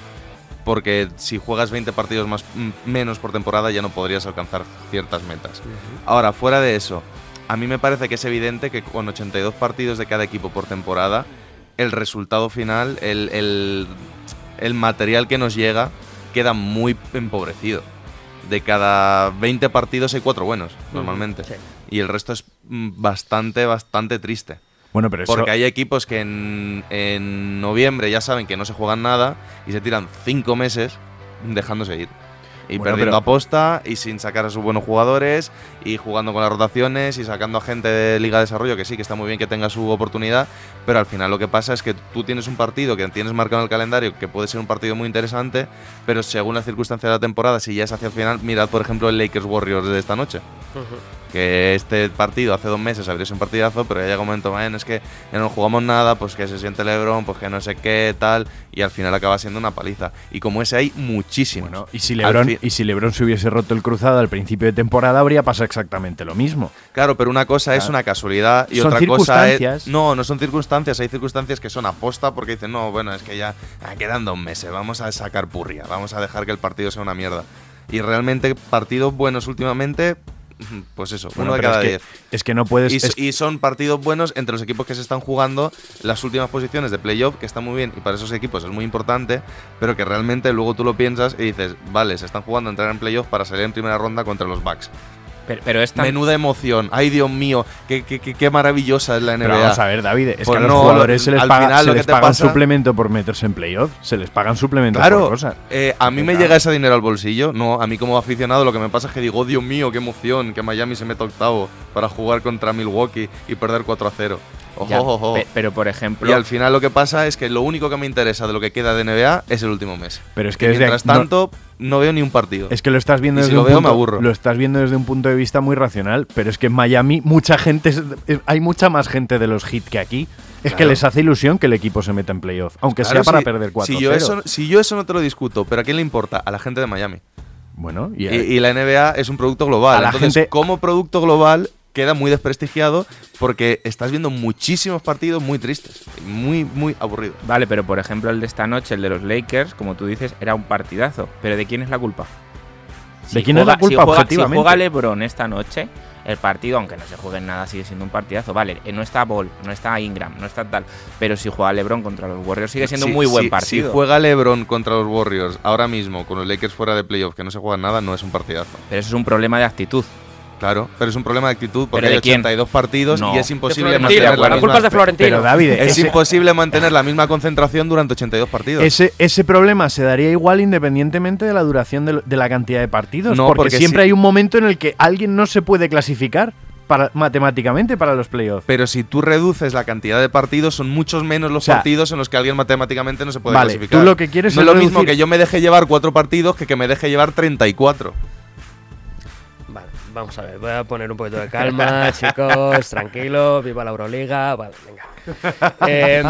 Porque si juegas 20 partidos más, menos por temporada ya no podrías alcanzar ciertas metas. Ahora, fuera de eso, a mí me parece que es evidente que con 82 partidos de cada equipo por temporada, el resultado final, el, el- el material que nos llega, queda muy empobrecido. De cada 20 partidos hay 4 buenos, normalmente.
sí.
Y el resto es mm, bastante, bastante triste.
Bueno, pero eso.
Porque hay equipos que en, en noviembre ya saben que no se juegan nada y se tiran cinco meses dejándose ir. Y
Bueno,
perdiendo
pero-
aposta y sin sacar a sus buenos jugadores y jugando con las rotaciones y sacando a gente de Liga de Desarrollo, que sí, que está muy bien que tenga su oportunidad, pero al final lo que pasa es que tú tienes un partido que tienes marcado en el calendario que puede ser un partido muy interesante, pero según las circunstancias de la temporada, si ya es hacia el final, mirad por ejemplo el Lakers Warriors de esta noche que este partido hace dos meses habría sido un partidazo, pero ya llega un momento, "Man, es que ya no jugamos nada, pues que se siente Lebron, pues que no sé qué, tal, y al final acaba siendo una paliza. Y como ese hay muchísimos.
Bueno, y si, Lebron, y si Lebron se hubiese roto el cruzado al principio de temporada, habría pasado exactamente lo mismo.
Claro, pero una cosa es una casualidad y
Son
otra cosa es. No, no son circunstancias, hay circunstancias que son aposta porque dicen, no, bueno, es que ya ah, quedan dos meses, vamos a sacar purria, vamos a dejar que el partido sea una mierda. Y realmente, partidos buenos últimamente, pues eso,
Bueno,
uno de cada
es que,
diez.
es que no puedes.
Y,
es-
y son partidos buenos entre los equipos que se están jugando las últimas posiciones de playoff, que está muy bien, y para esos equipos es muy importante, pero que realmente luego tú lo piensas y dices, vale, se están jugando a entrar en playoff para salir en primera ronda contra los Bucks.
Pero, pero es tan-
Menuda emoción, ay Dios mío, qué, qué, qué- qué maravillosa es la NBA.
Pero vamos a ver, David, es
Pues
que a los
no,
jugadores se les
al
paga,
final
se
lo que
les
te
paga un
pasa-
suplemento por meterse en playoff. Se les pagan suplementos
Claro,
por cosas.
eh, a mí me
Claro.
llega ese dinero al bolsillo. No, a mí como aficionado lo que me pasa es que digo, oh, Dios mío, qué emoción, que Miami se meta octavo para jugar contra Milwaukee y perder 4 a 0. Ojo,
Ya,
ojo, ojo.
pe- pero por ejemplo,
Y al final lo que pasa es que lo único que me interesa de lo que queda de NBA es el último mes.
Pero es que desde
mientras
no-
tanto, no, veo ni un partido.
Es que lo estás viendo
Y si
desde
lo
un
veo,
punto,
me aburro.
Lo estás viendo desde un punto de vista muy racional, pero es que en Miami mucha gente es- es- hay mucha más gente de los hit que aquí. Es que les hace ilusión que el equipo se meta en playoff, aunque
Claro,
sea para
si-
perder 4
si yo, eso, si yo eso no te lo discuto, pero ¿a quién le importa? A la gente de Miami.
Bueno, y,
Y, y la NBA es un producto global.
A la
Entonces,
gente-
como producto global, queda muy desprestigiado porque estás viendo muchísimos partidos muy tristes. Muy, muy aburridos.
Vale, pero por ejemplo el de esta noche, el de los Lakers, como tú dices, era un partidazo. Pero ¿de quién es la culpa?
¿De quién es la culpa,
si juega,
objetivamente?
Si juega LeBron esta noche, el partido, aunque no se juegue en nada, sigue siendo un partidazo. Vale, eh, no está Ball, no está Ingram, no está tal. Pero si juega LeBron contra los Warriors, sigue siendo
Si-
un muy buen
si-
partido.
Si juega LeBron contra los Warriors ahora mismo, con los Lakers fuera de playoff, que no se juega nada, no es un partidazo.
Pero eso es un problema de actitud.
Claro, pero es un problema de actitud porque
¿Pero de
hay
quién?
82 partidos
No.
y es imposible mantener la
la
misma,
culpa es de Florentino.
pero David,
es
ese,
imposible mantener la misma concentración durante 82 partidos.
ese, ese problema se daría igual independientemente de la duración de, la cantidad de partidos,
No,
porque,
porque
siempre
si-
hay un momento en el que alguien no se puede clasificar para, matemáticamente para los playoffs.
Pero si tú reduces la cantidad de partidos, son muchos menos los
O sea,
partidos en los que alguien matemáticamente no se puede
vale,
clasificar.
tú lo que quieres
no
es
lo mismo que yo me deje llevar cuatro partidos que que me deje llevar 34.
Vamos a ver, voy a poner un poquito de calma, chicos, tranquilos, viva la Euroliga, vale, venga. Eh,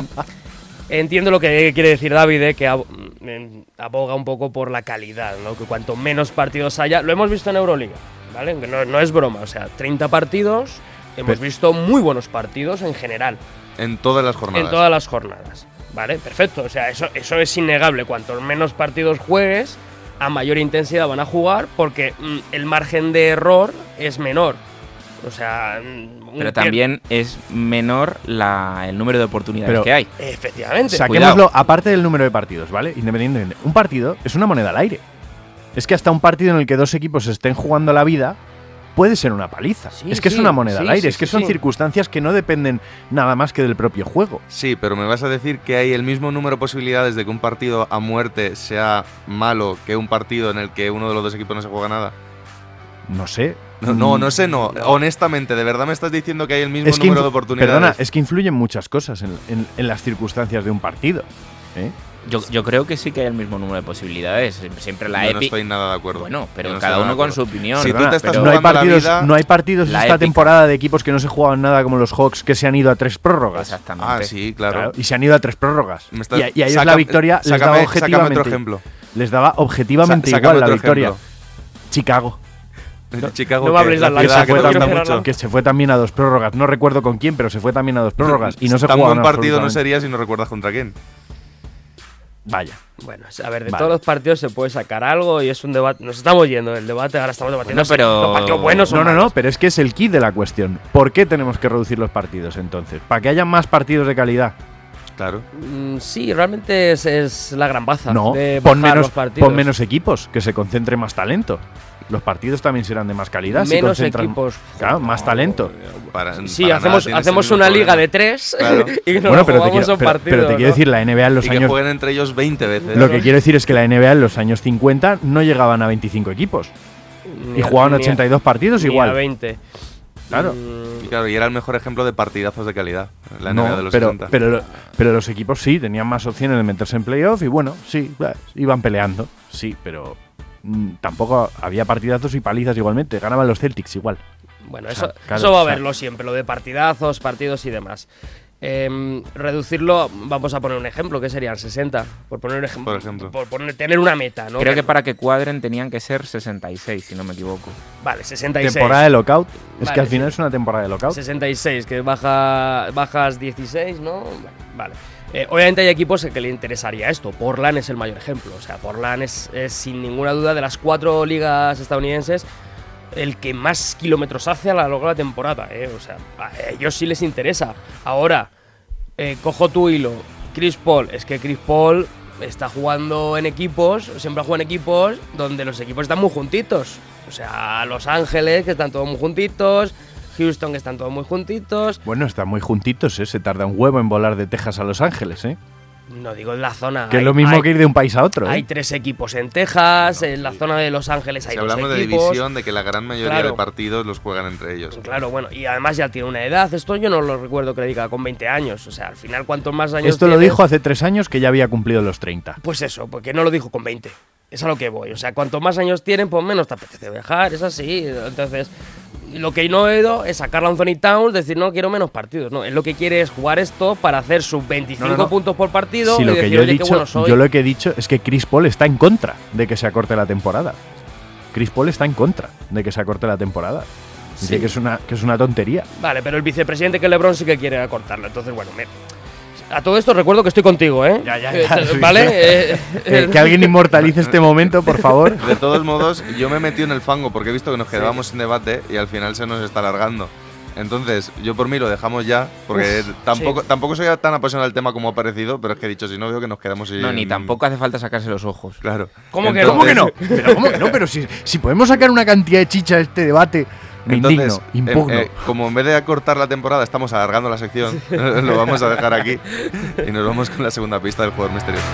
entiendo lo que quiere decir David, eh, que eh, aboga un poco por la calidad, ¿no? Que cuanto menos partidos haya, lo hemos visto en Euroliga, ¿vale? No, no es broma, o sea, 30 partidos, hemos visto muy buenos partidos en general,
En todas las jornadas.
en todas las jornadas, ¿vale? Perfecto, o sea, eso, eso es innegable, cuanto menos partidos juegues, a mayor intensidad van a jugar porque mm, el margen de error es menor. O sea, mm,
Pero también es menor la, el número de oportunidades
Pero-
que hay.
Efectivamente.
Saquémoslo aparte del número de partidos, ¿vale? Independientemente. Un partido es una moneda al aire. Es que hasta un partido en el que dos equipos estén jugando la vida puede ser una paliza.
Sí,
es que es una moneda
sí,
al aire.
sí,
es que
sí,
son
sí.
circunstancias que no dependen nada más que del propio juego.
Sí, pero me vas a decir que hay el mismo número de posibilidades de que un partido a muerte sea malo que un partido en el que uno de los dos equipos no se juega nada.
No sé.
No, no, no sé, no. Honestamente, ¿de verdad me estás diciendo que hay el mismo
Es que
número de oportunidades?
Perdona, es que influyen muchas cosas en, en- en las circunstancias de un partido. ¿eh?
Yo, yo creo que sí que hay el mismo número de posibilidades. Siempre la
Yo no
EPI.
estoy nada de acuerdo.
Bueno, pero
no
cada uno con su opinión.
Si tú te estás
no hay partidos,
vida-
no hay partidos
la
esta
épica.
temporada de equipos que no se jugaban nada como los Hawks que se han ido a tres prórrogas.
Exactamente.
Ah, sí, claro.
Claro, y se han ido a tres prórrogas. Y, a- y a ellos
saca-
la victoria les
sácame-
daba objetivamente.
otro ejemplo.
Les daba objetivamente
Sa-
igual la victoria.
ejemplo.
Chicago.
Chicago,
no me
que
hables
la
de Atlanta,
ciudad
se
que
fue
mucho.
que se fue también a dos prórrogas. No recuerdo con quién, pero se fue también a dos prórrogas. Y no se
Tan buen partido no sería si no recuerdas contra quién.
Vaya.
Bueno, a ver, de
Vale.
todos los partidos se puede sacar algo y es un debate. Nos estamos yendo del debate, ahora estamos debatiendo.
Bueno, pero-
si Los partidos buenos son
No, no, no,
malos.
pero es que es el kit de la cuestión. ¿Por qué tenemos que reducir los partidos entonces? ¿Para que haya más partidos de calidad?
Claro.
Mm, sí, realmente es, es la gran baza.
No,
de
pon
bajar
menos,
los partidos.
pon menos equipos, que se concentre más talento. Los partidos también serán de más calidad. si
Menos
concentran-
equipos.
Claro, más talento.
Para,
Sí,
para
hacemos, hacemos una liga de tres
Claro.
y nos
Bueno, pero te,
jugamos
quiero,
en
pero-
partidos.
pero te quiero
¿no?
decir, la NBA en los
Y que
años.
jueguen entre ellos 20 veces.
Lo que quiero decir es que la NBA en los años 50 no llegaban a 25 equipos.
Ni
Y
a-
jugaban
ni a-
82 partidos
ni a
igual.
20.
Claro.
Mm,
Y claro, y era el mejor ejemplo de partidazos de calidad. La
No,
NBA de los
pero,
70.
pero, pero los equipos sí, tenían más opciones de meterse en playoff y bueno, sí, iban peleando. Sí, pero mm, tampoco había partidazos y palizas igualmente. Ganaban los Celtics igual.
Bueno,
O
eso,
sea, claro,
eso va a
o sea-
haberlo siempre, lo de partidazos, partidos y demás. Em, reducirlo, vamos a poner un ejemplo, que serían 60, por poner un ejemplo.
Por ejemplo.
Por poner, tener una meta, ¿no?
Creo que para que cuadren tenían que ser 66, si no me equivoco.
Vale, 66.
Temporada de lockout. Es
Vale,
que al final
sí.
es una temporada de lockout.
66, que baja, bajas 16, ¿no? Vale. Eh, obviamente hay equipos que le interesaría esto. Portland es el mayor ejemplo. O sea, Portland es, sin ninguna duda de las cuatro ligas estadounidenses el que más kilómetros hace a lo largo de la temporada. ¿eh? O sea, a ellos sí les interesa. Ahora, eh, cojo tu hilo. Chris Paul, es que Chris Paul está jugando en equipos, siempre juega en equipos donde los equipos están muy juntitos. O sea, Los Ángeles, que están todos muy juntitos. Houston, que están todos muy juntitos.
Bueno, están muy juntitos, ¿eh? Se tarda un huevo en volar de Texas a Los Ángeles, ¿eh?
No digo en la zona.
Que es
hay-
lo mismo
hay-
que ir de un país a otro,
Hay
¿eh?
tres equipos en Texas, en la zona de Los Ángeles hay
Si
dos
hablamos de división, de que la gran mayoría
Claro.
de partidos los juegan entre ellos.
Claro, bueno, y además ya tiene una edad. Esto yo no lo recuerdo que le diga con 20 años. O sea, al final, cuantos más años
Esto lo dijo hace tres años que ya había cumplido los 30.
Pues eso, porque no lo dijo con 20. Es a lo que voy. O sea, cuanto más años tienen, pues menos te apetece viajar. Es así. Entonces, lo que no he ido es sacar a Anthony Towns, decir, no, quiero menos partidos. No, él lo que quiere es jugar esto para hacer sus 25
No, no, no.
puntos por partido y
lo que
decir,
yo he dicho,
bueno soy.
yo lo que he dicho es que Chris Paul está en contra de que se acorte la temporada. Chris Paul está en contra de que se acorte la temporada. Dice que es una que es una tontería.
Vale, pero el vicepresidente que LeBron sí que quiere acortarlo. Entonces, bueno, me- a todo esto recuerdo que estoy contigo, ¿eh?
Ya, ya,
Eh,
ya, sí.
¿Vale? Eh,
Eh, que alguien inmortalice este momento, por favor.
De todos modos, yo me metí en el fango porque he visto que nos quedábamos sin debate y al final se nos está alargando. Entonces, yo por mí lo dejamos ya, porque
Uf,
tampoco,
sí.
tampoco soy tan apasionado del tema como ha parecido, pero es que he dicho, si no veo que nos quedamos sin...
No, ni tampoco hace falta sacarse los ojos.
Claro.
¿Cómo que
¿Cómo que no?
Entonces-
Pero, ¿cómo que no? Pero si, si podemos sacar una cantidad de chicha de este debate, me
Entonces,
indigno,
eh, como en vez de acortar la temporada estamos alargando la sección, lo vamos a dejar aquí y nos vamos con la segunda pista del jugador misterioso.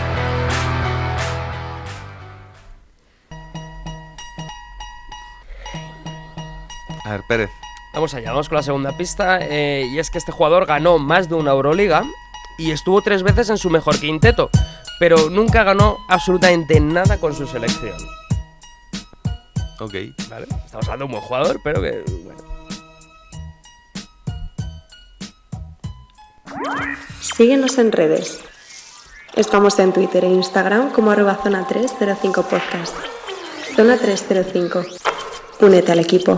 A ver, Pérez.
Vamos allá, vamos con la segunda pista. eh, y es que este jugador ganó más de una Euroliga y estuvo tres veces en su mejor quinteto, pero nunca ganó absolutamente nada con su selección.
Ok.
¿Vale? Estamos hablando de un buen jugador, pero que. Bueno.
Síguenos en redes. Estamos en Twitter e Instagram como arroba zona 305 podcast. Zona 305. Únete al equipo.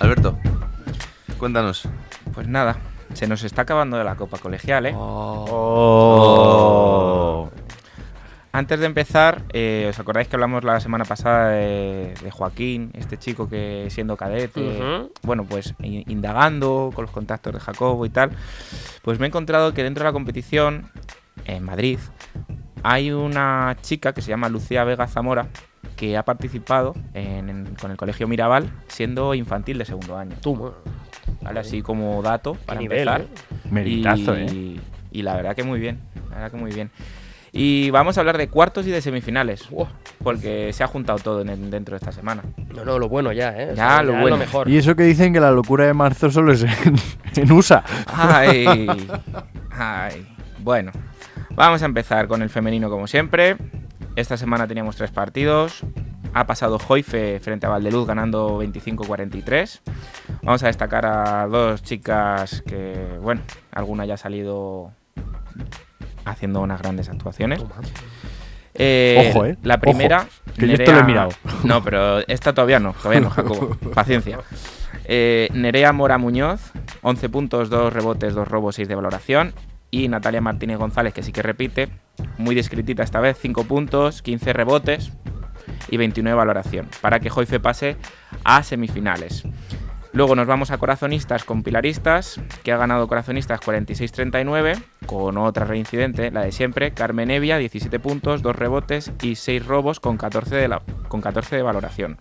Alberto, cuéntanos.
Pues nada, se nos está acabando la Copa Colegial, ¿eh?
Oh.
Antes de empezar, eh, ¿os acordáis que hablamos la semana pasada de, de Joaquín, este chico que siendo cadete, bueno, pues indagando con los contactos de Jacobo y tal, pues me he encontrado que dentro de la competición, en Madrid, hay una chica que se llama Lucía Vega Zamora, que ha participado en- en- con el Colegio Mirabal siendo infantil de segundo año.
Tú,
¿vale? Así como dato para
nivel,
empezar.
¿eh?
Meritazo,
y,
¿eh?
y la verdad que muy bien, la verdad que muy bien. Y vamos a hablar de cuartos y de semifinales, porque se ha juntado todo en el- dentro de esta semana.
No, no, lo bueno ya, ¿eh? O
Ya,
sea,
lo
es
bueno.
mejor.
Y eso que dicen que la locura de marzo solo es en, en USA.
Ay, ay. Bueno, vamos a empezar con el femenino como siempre. Esta semana teníamos tres partidos. Ha pasado Joife frente a Valdeluz ganando 25-43. Vamos a destacar a dos chicas que, bueno, alguna ya ha salido haciendo unas grandes actuaciones. Eh,
Ojo, eh.
La primera.
Ojo, que yo esto lo he mirado.
No, pero esta todavía no, todavía no, Jacobo. Paciencia. Eh, Nerea Mora Muñoz, 11 puntos, 2 rebotes, 2 robos, 6 de valoración. Y Natalia Martínez González, que sí que repite, muy discretita esta vez, 5 puntos, 15 rebotes y 29 de valoración, para que Joife pase a semifinales. Luego nos vamos a Corazonistas con Pilaristas, que ha ganado Corazonistas 46-39, con otra reincidente, la de siempre, Carmen Evia, 17 puntos, 2 rebotes y 6 robos con 14 de, la- con 14 de valoración.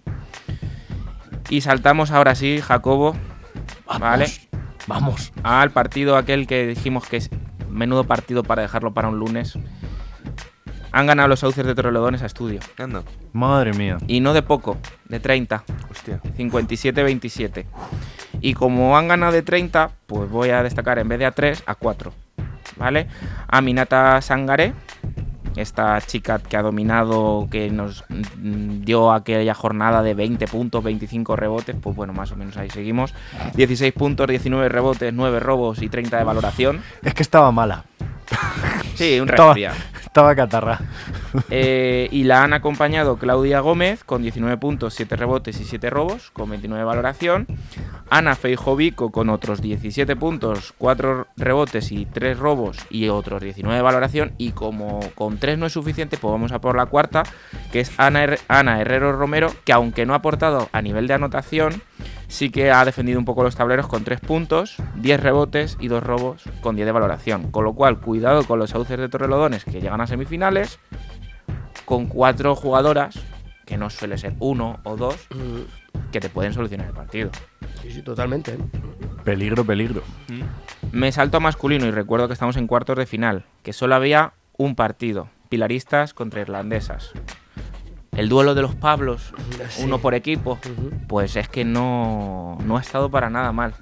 Y saltamos ahora sí, Jacobo, ¿vale?
Vamos.
Al partido aquel que dijimos que es menudo partido para dejarlo para un lunes. Han ganado los sauces de Torrelodones a estudio.
Anda.
Madre mía.
Y no de poco, de 30.
Hostia.
57-27. Y como han ganado de 30, pues voy a destacar en vez de a 3, a 4. ¿Vale? A Minata Sangaré, esta chica que ha dominado, que nos mm, dio aquella jornada de 20 puntos, 25 rebotes, pues bueno, más o menos ahí seguimos. 16 puntos, 19 rebotes, 9 robos y 30 de valoración.
Es que estaba mala.
Sí, un resfriado.
estaba catarra.
Eh, y la han acompañado Claudia Gómez con 19 puntos, 7 rebotes y 7 robos, con 29 de valoración. Ana Feijovico con otros 17 puntos, 4 rebotes y 3 robos y otros 19 de valoración. Y como con 3 no es suficiente, pues vamos a por la cuarta, que es Ana, Her- Ana Herrero Romero, que aunque no ha aportado a nivel de anotación, sí que ha defendido un poco los tableros con 3 puntos, 10 rebotes y 2 robos con 10 de valoración. Con lo cual, cuidado con los sauces de Torrelodones que llegan a semifinales con cuatro jugadoras, que no suele ser uno o dos,
Mm,
que te pueden solucionar el partido.
Sí, sí, totalmente. ¿eh?
Peligro, peligro.
Me salto a masculino y recuerdo que estamos en cuartos de final, que solo había un partido, pilaristas contra irlandesas. El duelo de los Pablos,
Sí.
uno por equipo, pues es que no, no ha estado para nada mal.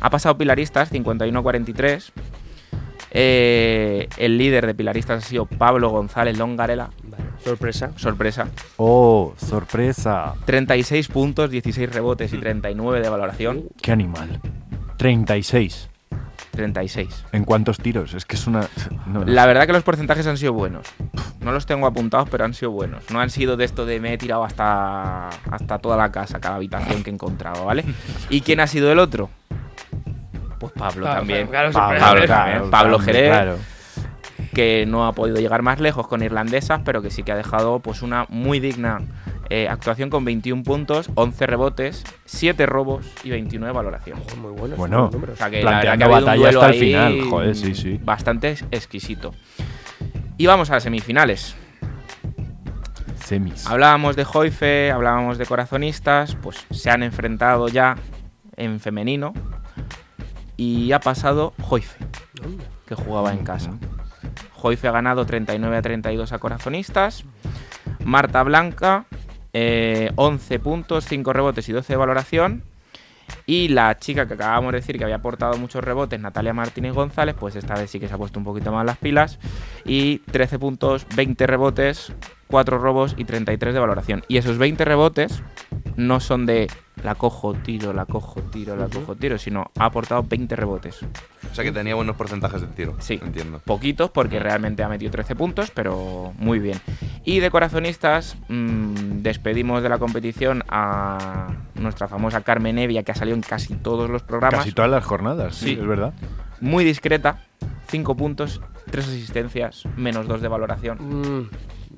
Ha pasado Pilaristas 51-43. Eh, el líder de Pilaristas ha sido Pablo González Longarela.
Vale, sorpresa.
Sorpresa.
Oh, sorpresa.
36 puntos, 16 rebotes y 39 de valoración.
Qué animal. 36.
36.
¿En cuántos tiros? Es que es una. no, no
La verdad que los porcentajes han sido buenos. No los tengo apuntados, pero han sido buenos. No han sido de esto de me he tirado hasta, hasta toda la casa, cada habitación que he encontrado, ¿vale? ¿Y quién ha sido el otro? Pues Pablo
Claro,
también.
claro,
Pablo,
Pablo
¿eh?
también. Pablo
también,
Jerez.
Claro.
que no ha podido llegar más lejos con irlandesas, pero que sí que ha dejado pues una muy digna eh, actuación con 21 puntos, 11 rebotes, 7 robos y 29 de valoración.
Joder, muy buenos.
Bueno.
O sea que la verdad
Planteando
que ha habido un
batalla hasta el
ahí
final. Joder, sí, sí.
Bastante ex- exquisito. Y vamos a las semifinales.
Semis.
Hablábamos de Joife, hablábamos de corazonistas, pues se han enfrentado ya en femenino y ha pasado Joife, que jugaba en casa. Joife ha ganado 39 a 32 a corazonistas. Marta Blanca, eh, 11 puntos, 5 rebotes y 12 de valoración. Y la chica que acabamos de decir que había aportado muchos rebotes, Natalia Martínez González, pues esta vez sí que se ha puesto un poquito más las pilas. Y 13 puntos, 20 rebotes, 4 robos y 33 de valoración. Y esos 20 rebotes no son de la cojo, tiro, la cojo, tiro, la cojo, tiro, sino ha aportado 20 rebotes.
O sea que tenía buenos porcentajes de tiro.
Sí.
Entiendo.
Poquitos porque realmente ha metido 13 puntos, pero muy bien. Y de corazonistas, mm, despedimos de la competición a nuestra famosa Carmen Evia, que ha salido en casi todos los programas.
Casi todas las jornadas, sí,
Sí.
es verdad.
Muy discreta, 5 puntos, 3 asistencias, menos 2 de valoración.
Mm,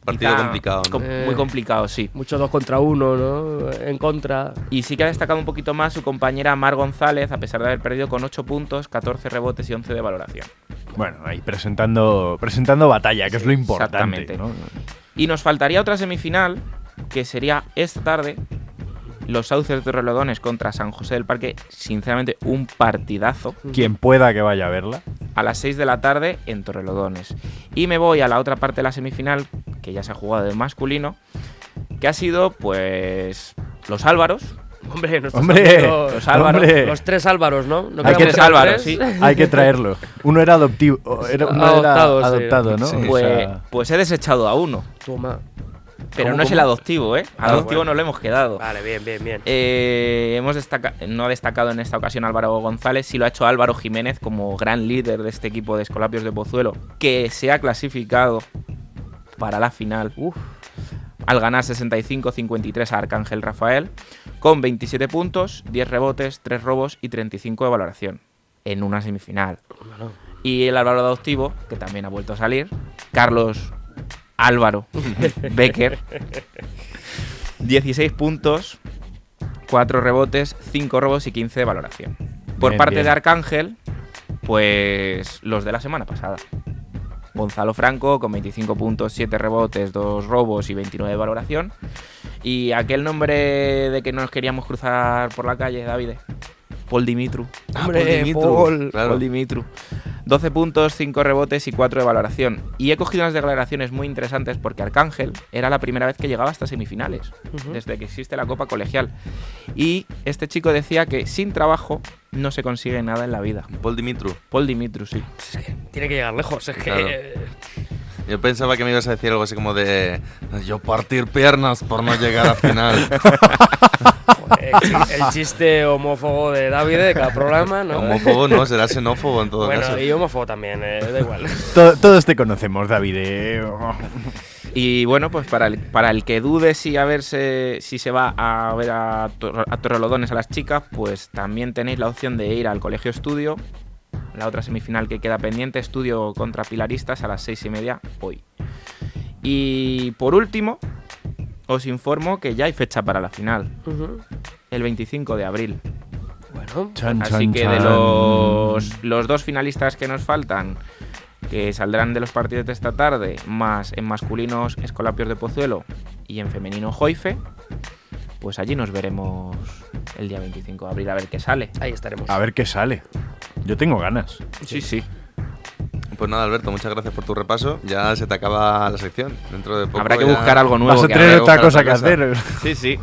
Partido
Quizá
complicado, ¿no?
com-
Eh.
Muy complicado, sí.
mucho dos contra uno, ¿no? En contra.
Y sí que ha destacado un poquito más su compañera Mar González, a pesar de haber perdido con 8 puntos, 14 rebotes y 11 de valoración.
Bueno, ahí presentando, presentando batalla, que es lo importante.
exactamente.
¿no?
Y nos faltaría otra semifinal, que sería esta tarde, los Sauces de Torrelodones contra San José del Parque. Sinceramente, un partidazo.
Quien pueda que vaya a verla.
A las 6 de la tarde en Torrelodones. Y me voy a la otra parte de la semifinal, que ya se ha jugado de masculino, que ha sido, pues, los Álvaros.
Hombre,
Hombre,
amigos-
Los Álvaros.
hombre.
Los tres Álvaros, ¿no? ¿No
Hay que
tres Álvaros,
tres?
sí.
Hay que traerlo. Uno era adoptivo. o Era, uno era
Adoptado, sí.
adoptado, ¿no?
Sí.
Pues, pues he desechado a uno.
Toma.
Pero
¿Cómo,
no es el adoptivo, ¿eh?
Ah,
Adoptivo
bueno.
no lo hemos quedado.
Vale, bien, bien, bien.
Eh, hemos destaca- no ha destacado en esta ocasión Álvaro González, sí lo ha hecho Álvaro Jiménez como gran líder de este equipo de Escolapios de Pozuelo, que se ha clasificado para la final al ganar 65-53 a Arcángel Rafael, con 27 puntos, 10 rebotes, 3 robos y 35 de valoración en una semifinal. Y el Álvaro adoptivo, que también ha vuelto a salir, Carlos Álvaro Becker, 16 puntos, 4 rebotes, 5 robos y 15 de valoración. Por
Bien,
parte
bien.
de Arcángel, pues los de la semana pasada. Gonzalo Franco con 25 puntos, 7 rebotes, 2 robos y 29 de valoración. Y aquel nombre de que nos queríamos cruzar por la calle, David. Paul Dimitru.
Hombre,
Paul Dimitru,
Paul.
claro.
Paul Dimitru. 12 puntos, 5 rebotes y 4 de valoración. Y he cogido unas declaraciones muy interesantes porque Arcángel era la primera vez que llegaba hasta semifinales, desde que existe la Copa Colegial. Y este chico decía que sin trabajo no se consigue nada en la vida.
Paul Dimitru.
Paul Dimitru, sí.
Es que tiene que llegar lejos, es que.
Claro. Yo pensaba que me ibas a decir algo así como de yo partir piernas por no llegar a final.
El, chi- el chiste homófobo de David de cada programa, ¿no?
Homófobo no, será xenófobo en todo
bueno,
caso.
y homófobo también, eh, da igual.
to- todos te conocemos, David.
Y bueno, pues para el, para el que dude si a verse si se va a ver a, Tor- a Torrelodones a las chicas, pues también tenéis la opción de ir al Colegio Estudio, la otra semifinal que queda pendiente, Estudio contra Pilaristas a las seis y media hoy. Y por último, os informo que ya hay fecha para la final, el 25 de abril.
Bueno,
Chan,
Así
chan,
que de los, los dos finalistas que nos faltan, que saldrán de los partidos de esta tarde, más en masculinos Escolapios de Pozuelo y en femenino Joife, pues allí nos veremos el día 25 de abril a ver qué sale.
ahí estaremos.
A ver qué sale. Yo tengo ganas.
Sí, sí.
Pues nada, Alberto, muchas gracias por tu repaso. Ya se te acaba la sección. Dentro de poco
Habrá que
ya-
buscar algo nuevo.
Vas a tener otra cosa que hacer.
Sí, sí.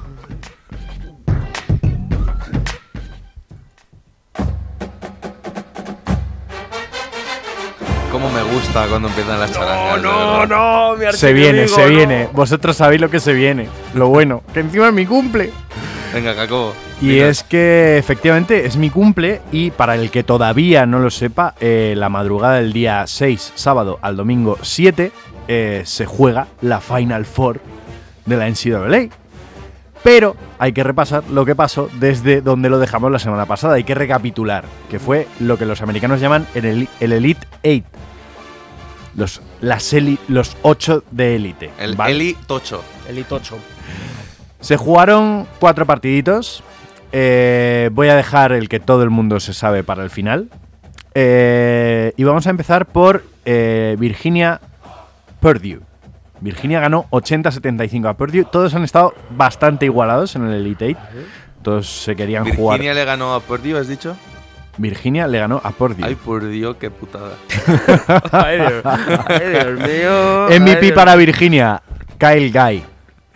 Me gusta cuando empiezan las charangas.
no, no, mi
Se viene, se
no.
viene. Vosotros sabéis lo que se viene. Lo bueno. Que encima es mi cumple.
Venga, Jacobo.
Y es que efectivamente es mi cumple y para el que todavía no lo sepa, eh, la madrugada del día 6, sábado al domingo 7, eh, se juega la Final Four de la NCAA. Pero hay que repasar lo que pasó desde donde lo dejamos la semana pasada. Hay que recapitular, que fue lo que los americanos llaman el Elite 8. Los, las eli- los 8 de élite.
El
¿vale?
Eli Tocho.
El Itocho.
Se jugaron cuatro partiditos. Eh, voy a dejar el que todo el mundo se sabe para el final. Eh, y vamos a empezar por eh, Virginia Purdue. Virginia ganó 80-75 a Purdue. Todos han estado bastante igualados en el Elite Eight. Todos se querían jugar.
Virginia le ganó a Purdue, ¿has dicho?
Virginia le ganó a Purdue.
Ay, por Dios, qué putada.
Ay, Dios, ay, Dios mío.
MVP
ay, Dios.
para Virginia, Kyle Guy.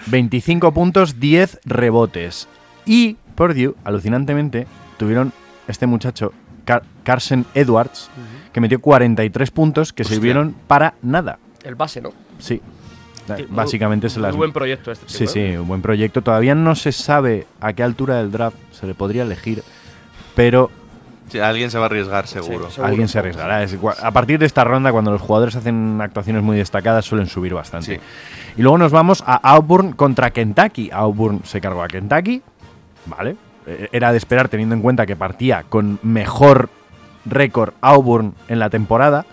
25 puntos, 10 rebotes. Y Purdue, alucinantemente, tuvieron este muchacho, Car- Carson Edwards, que metió 43 puntos que
Hostia.
sirvieron para nada.
El base, ¿no?
Sí. Básicamente se las...
Muy buen proyecto este.
Sí,
tipo,
sí,
¿eh?
un buen proyecto. Todavía no se sabe a qué altura del draft se le podría elegir, pero
Sí, alguien se va a arriesgar, seguro.
seguro.
alguien se arriesgará. A partir de esta ronda, cuando los jugadores hacen actuaciones muy destacadas, suelen subir bastante.
Sí.
Y luego nos vamos a Auburn contra Kentucky. Auburn se cargó a Kentucky, ¿vale? Eh, Era de esperar teniendo en cuenta que partía con mejor récord Auburn en la temporada.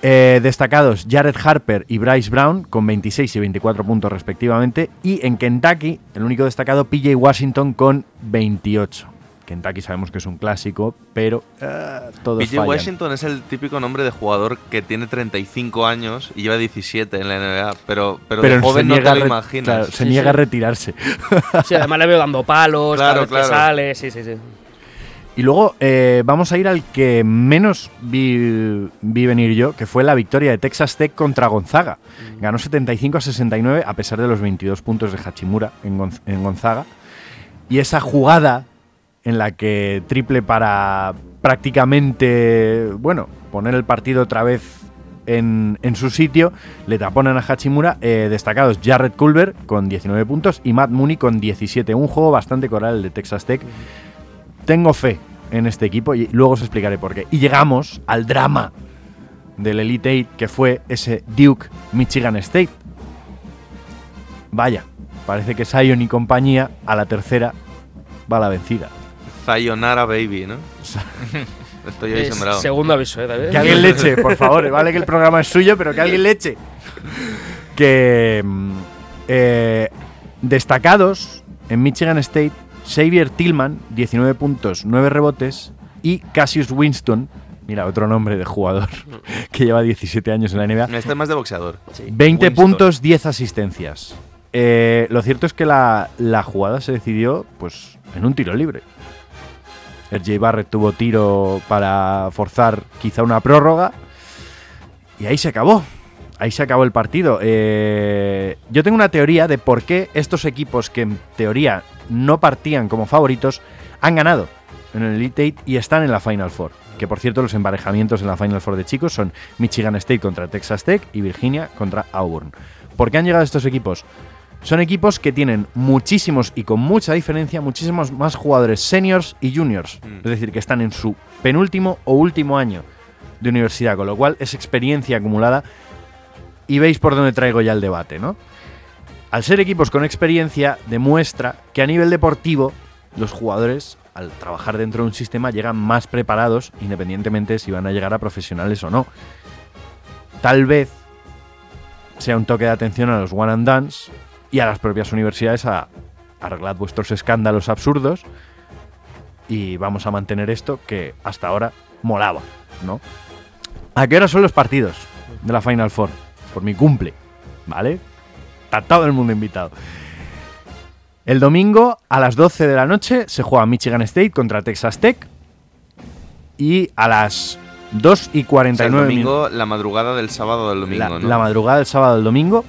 Eh, destacados Jared Harper y Bryce Brown con 26 y 24 puntos respectivamente. Y en Kentucky, el único destacado PJ Washington con 28. Kentucky sabemos que es un clásico, pero eh, todos
PJ
fallan.
Washington es el típico nombre de jugador que tiene 35 años y lleva 17 en la NBA, pero, pero, de joven no te
niega a
lo imaginas.
claro, se
Sí,
niega
sí.
a retirarse.
Sí, además le veo dando palos,
Claro,
cada vez
claro.
que sale. Sí, sí, sí.
Y luego eh, vamos a ir al que menos vi, vi venir yo, que fue la victoria de Texas Tech contra Gonzaga. Ganó 75 a 69 a pesar de los 22 puntos de Hachimura en, Gonz- en Gonzaga. Y esa jugada en la que triple para prácticamente, bueno, poner el partido otra vez en, en su sitio, le taponan a Hachimura, eh, destacados Jared Culver con 19 puntos y Matt Mooney con 17. Un juego bastante coral el de Texas Tech. Tengo fe en este equipo y luego os explicaré por qué. Y llegamos al drama del Elite Eight, que fue ese Duke Michigan State. Vaya, parece que Zion y compañía a la tercera va la vencida.
Sayonara Baby, ¿no? Estoy ahí
Es
sembrado.
segundo aviso, ¿eh, David?
Que alguien le eche, por favor. Vale que el programa es suyo, pero que alguien le eche. Que mm, eh, destacados en Michigan State, Xavier Tillman, 19 puntos, 9 rebotes, y Cassius Winston, mira, otro nombre de jugador que lleva 17 años en la NBA,
Este es más de boxeador.
20
Winston.
puntos, 10 asistencias. Eh, lo cierto es que la, la jugada se decidió pues en un tiro libre. RJ Barrett tuvo tiro para forzar quizá una prórroga y ahí se acabó. Ahí se acabó el partido. Eh, yo tengo una teoría de por qué estos equipos que en teoría no partían como favoritos han ganado en el Elite Eight y están en la Final Four. Que por cierto, los emparejamientos en la Final Four de chicos son Michigan State contra Texas Tech y Virginia contra Auburn. ¿Por qué han llegado estos equipos? Son equipos que tienen muchísimos y con mucha diferencia, muchísimos más jugadores seniors y juniors.
Mm.
Es decir, que están en su penúltimo o último año de universidad, con lo cual es experiencia acumulada. Y veis por dónde traigo ya el debate, ¿no? Al ser equipos con experiencia, demuestra que a nivel deportivo los jugadores, al trabajar dentro de un sistema, llegan más preparados, independientemente si van a llegar a profesionales o no. Tal vez sea un toque de atención a los one and dance y a las propias universidades a arreglad vuestros escándalos absurdos y vamos a mantener esto que hasta ahora molaba, ¿no? ¿A qué hora son los partidos de la Final Four? Por mi cumple, ¿vale? Está todo el mundo invitado. El domingo a las 12 de la noche se juega Michigan State contra Texas Tech y a las 2 y
O sea,
49
el domingo, la madrugada del sábado del domingo,
la,
¿no?
la madrugada del sábado al domingo.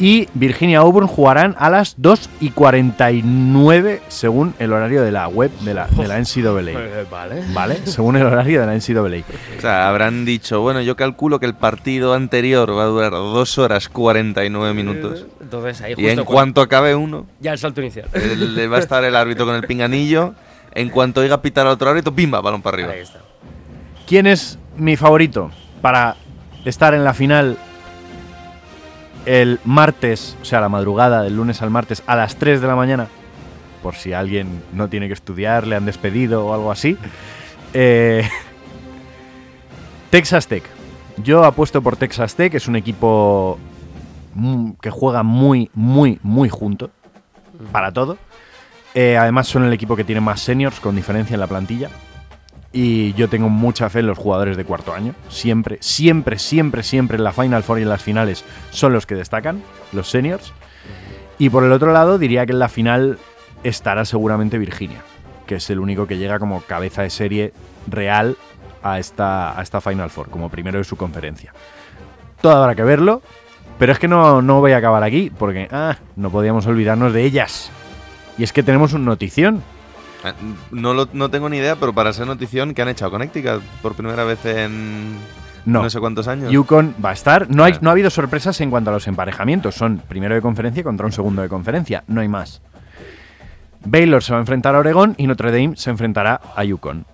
Y Virginia Auburn jugarán a las 2 y 49 según el horario de la web de la, de la NCAA.
Eh, vale.
¿Vale? Según el horario de la NCAA.
O sea, habrán dicho, bueno, yo calculo que el partido anterior va a durar 2 horas 49 minutos.
Entonces ahí
Y en
justo cu-
cuanto acabe uno,
Ya el salto inicial.
el- le va a estar el árbitro con el pinganillo. En cuanto oiga pitar al otro árbitro, ¡pimba! Balón para arriba.
Ahí está.
¿Quién es mi favorito para estar en la final el martes, o sea, la madrugada del lunes al martes a las 3 de la mañana? Por si alguien no tiene que estudiar, le han despedido o algo así. Eh, Texas Tech. Yo apuesto por Texas Tech, es un equipo mm, que juega muy, muy, muy junto para todo. Eh, además son el equipo que tiene más seniors con diferencia en la plantilla. Y yo tengo mucha fe en los jugadores de cuarto año. Siempre, siempre, siempre, siempre en la Final Four y en las finales son los que destacan, los seniors. Y por el otro lado, diría que en la final estará seguramente Virginia, que es el único que llega como cabeza de serie real a esta, a esta Final Four, como primero de su conferencia. Todo habrá que verlo, pero es que no, no voy a acabar aquí, porque ah, no podíamos olvidarnos de ellas. Y es que tenemos un notición.
Eh, No, lo- no tengo ni idea, pero para ser notición, que han echado Connecticut por primera vez en,
No.
sé cuántos años.
Yukon va a estar. No, hay,
Vale.
no ha habido sorpresas en cuanto a los emparejamientos. Son primero de conferencia contra un segundo de conferencia. No hay más. Baylor se va a enfrentar a Oregón y Notre Dame se enfrentará a Yukon.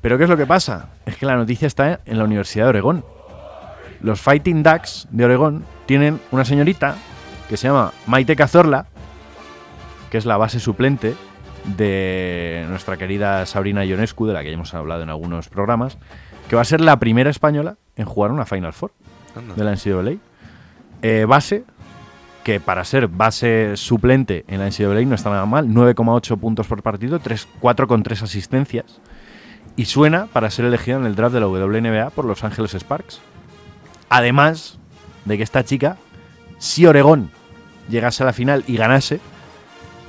Pero ¿qué es lo que pasa? Es que la noticia está en la Universidad de Oregón. Los Fighting Ducks de Oregón tienen una señorita que se llama Maite Cazorla, que es la base suplente de nuestra querida Sabrina Ionescu, de la que ya hemos hablado en algunos programas, que va a ser la primera española en jugar una Final Four
Anda.
de la NCAA. Eh, base, que para ser base suplente en la NCAA no está nada mal, 9,8 puntos por partido, 3, 4,3 asistencias. Y suena para ser elegida en el draft de la WNBA por Los Ángeles Sparks. Además de que esta chica, si Oregón llegase a la final y ganase,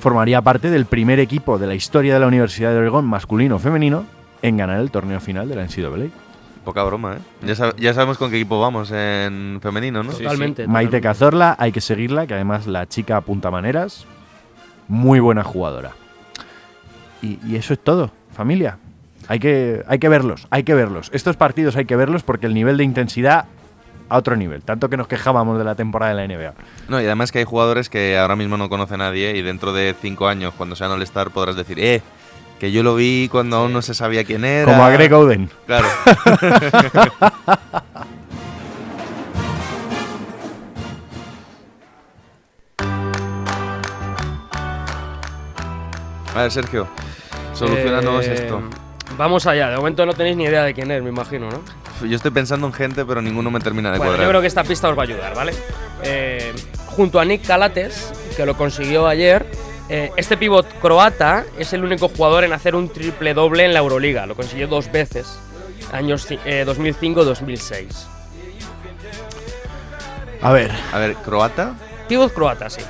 formaría parte del primer equipo de la historia de la Universidad de Oregón, masculino o femenino, en ganar el torneo final de la NCAA.
Poca broma, ¿eh? Ya, sab- ya sabemos con qué equipo vamos en femenino, ¿no?
Totalmente.
Maite
totalmente.
Cazorla, hay que seguirla, que además la chica apunta maneras. Muy buena jugadora. Y, y eso es todo, familia. Hay que, hay que verlos, hay que verlos. Estos partidos hay que verlos porque el nivel de intensidad a otro nivel. Tanto que nos quejábamos de la temporada de la NBA.
No, y además que hay jugadores que ahora mismo no conoce nadie y dentro de cinco años, cuando sean All-Star, podrás decir, eh, que yo lo vi cuando aún no se sabía quién era.
Como a Greg Oden.
Claro. A ver, Sergio, solucionanos
Eh,
esto.
Vamos allá. De momento no tenéis ni idea de quién es, me imagino, ¿no?
Yo estoy pensando en gente, pero ninguno me termina de
Bueno,
cuadrar.
yo creo que esta pista os va a ayudar, ¿vale? Eh, junto a Nick Calates, que lo consiguió ayer, eh, este pivot croata es el único jugador en hacer un triple doble en la Euroliga. Lo consiguió dos veces, años eh, 2005-2006.
A ver,
A ver, croata.
Pivot croata, sí.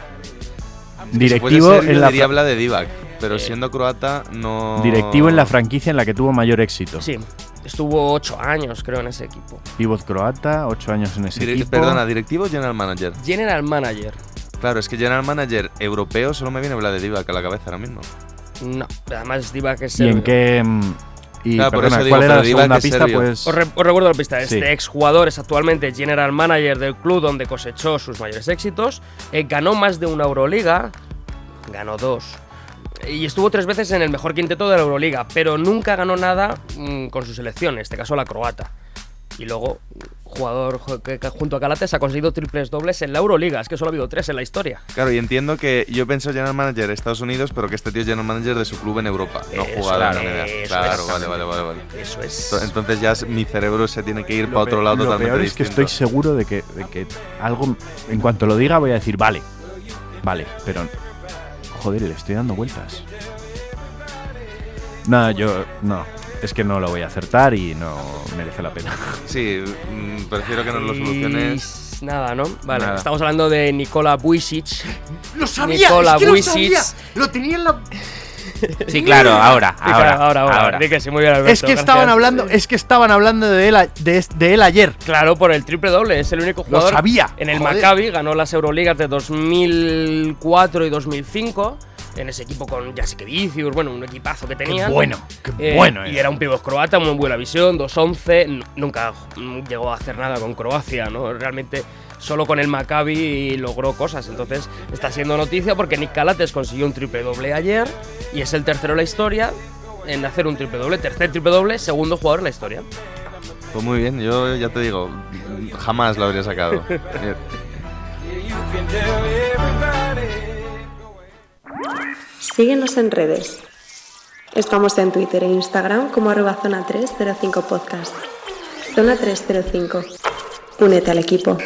Si
directivo
serbio,
en, la
habla de Divac, pero
Eh.
siendo croata no.
directivo en la franquicia en la que tuvo mayor éxito.
Sí, estuvo ocho años, creo, en ese equipo.
Pivot croata, ocho años en ese equipo.
Perdona, directivo o general manager.
General Manager.
Claro, es que general manager europeo solo me viene hablar de Divac a la cabeza ahora mismo.
No, además Divac es
¿Y en
serbio.
qué...? mm, Y
Claro, por
perdona,
eso digo,
¿cuál era
pero
la segunda
es
pista? Pues
Os, re- os recuerdo la pista.
Sí.
Este exjugador es actualmente general manager del club donde cosechó sus mayores éxitos. Eh, ganó más de una Euroliga. Ganó dos. Y estuvo tres veces en el mejor quinteto de la Euroliga. Pero nunca ganó nada mm, con su selección. En este caso la croata. Y luego, jugador que, que junto a Calates ha conseguido triples dobles en la Euroliga. Es que solo ha habido tres en la historia.
Claro, y entiendo que yo pienso general manager de Estados Unidos, pero que este tío es general manager de su club en Europa, no
Eso,
jugador en NBA. Claro, vale, vale, vale, vale.
Eso es.
To- Entonces ya mi cerebro se tiene que ir
Lo
para otro lado
lo
totalmente
peor es que
distinto.
estoy seguro de que, de que algo, en cuanto lo diga, voy a decir, vale, vale, pero joder, le estoy dando vueltas. Nada, yo no, es que no lo voy a acertar y no merece la pena.
Sí, mm, prefiero que nos lo soluciones.
Y Nada, ¿no? Vale,
Nada.
estamos hablando de Nikola Vujicic.
¡Lo
sabía! Nikola es que lo sabía.
¡Lo tenía en la...
Sí, claro, ahora,
Sí,
ahora,
claro, ahora, ahora. Di que sí, muy bien, Alberto,
Es que estaban
gracias.
hablando, es que estaban hablando de él, a- de, de él ayer.
Claro, por el triple doble. Es el único
Lo
jugador.
sabía,
En el
joder.
Maccabi ganó las Euroligas de 2004 y 2005. En ese equipo con Jasikevicius, bueno, un equipazo que tenía.
Qué bueno, qué
Eh,
bueno.
y
era.
un pivot croata, muy buena visión, 2-11. n- Nunca llegó a hacer nada con Croacia, ¿no? Realmente solo con el Maccabi logró cosas. Entonces está siendo noticia porque Nick Calates consiguió un triple doble ayer y es el tercero en la historia en hacer un triple doble. Tercer triple doble, segundo jugador en la historia.
Pues muy bien, yo ya te digo, jamás lo habría sacado.
Síguenos en redes. Estamos en Twitter e Instagram como arroba zona 305 podcast. Zona 305. Únete al equipo.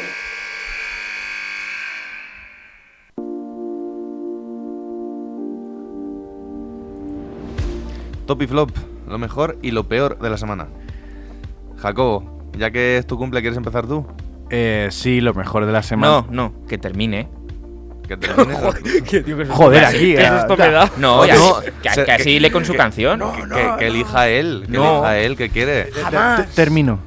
Top y flop, lo mejor y lo peor de la semana. Jacobo, ya que es tu cumple, ¿quieres empezar tú?
Eh, sí, lo mejor de la semana.
No, no, que termine.
Que termines.
Joder, aquí.
¿Qué esto me da?
No,
No,
ya-
no,
que,
se-
que así le con su canción.
que, que elija él, que
No.
elija él, que quiere.
te- te- termino.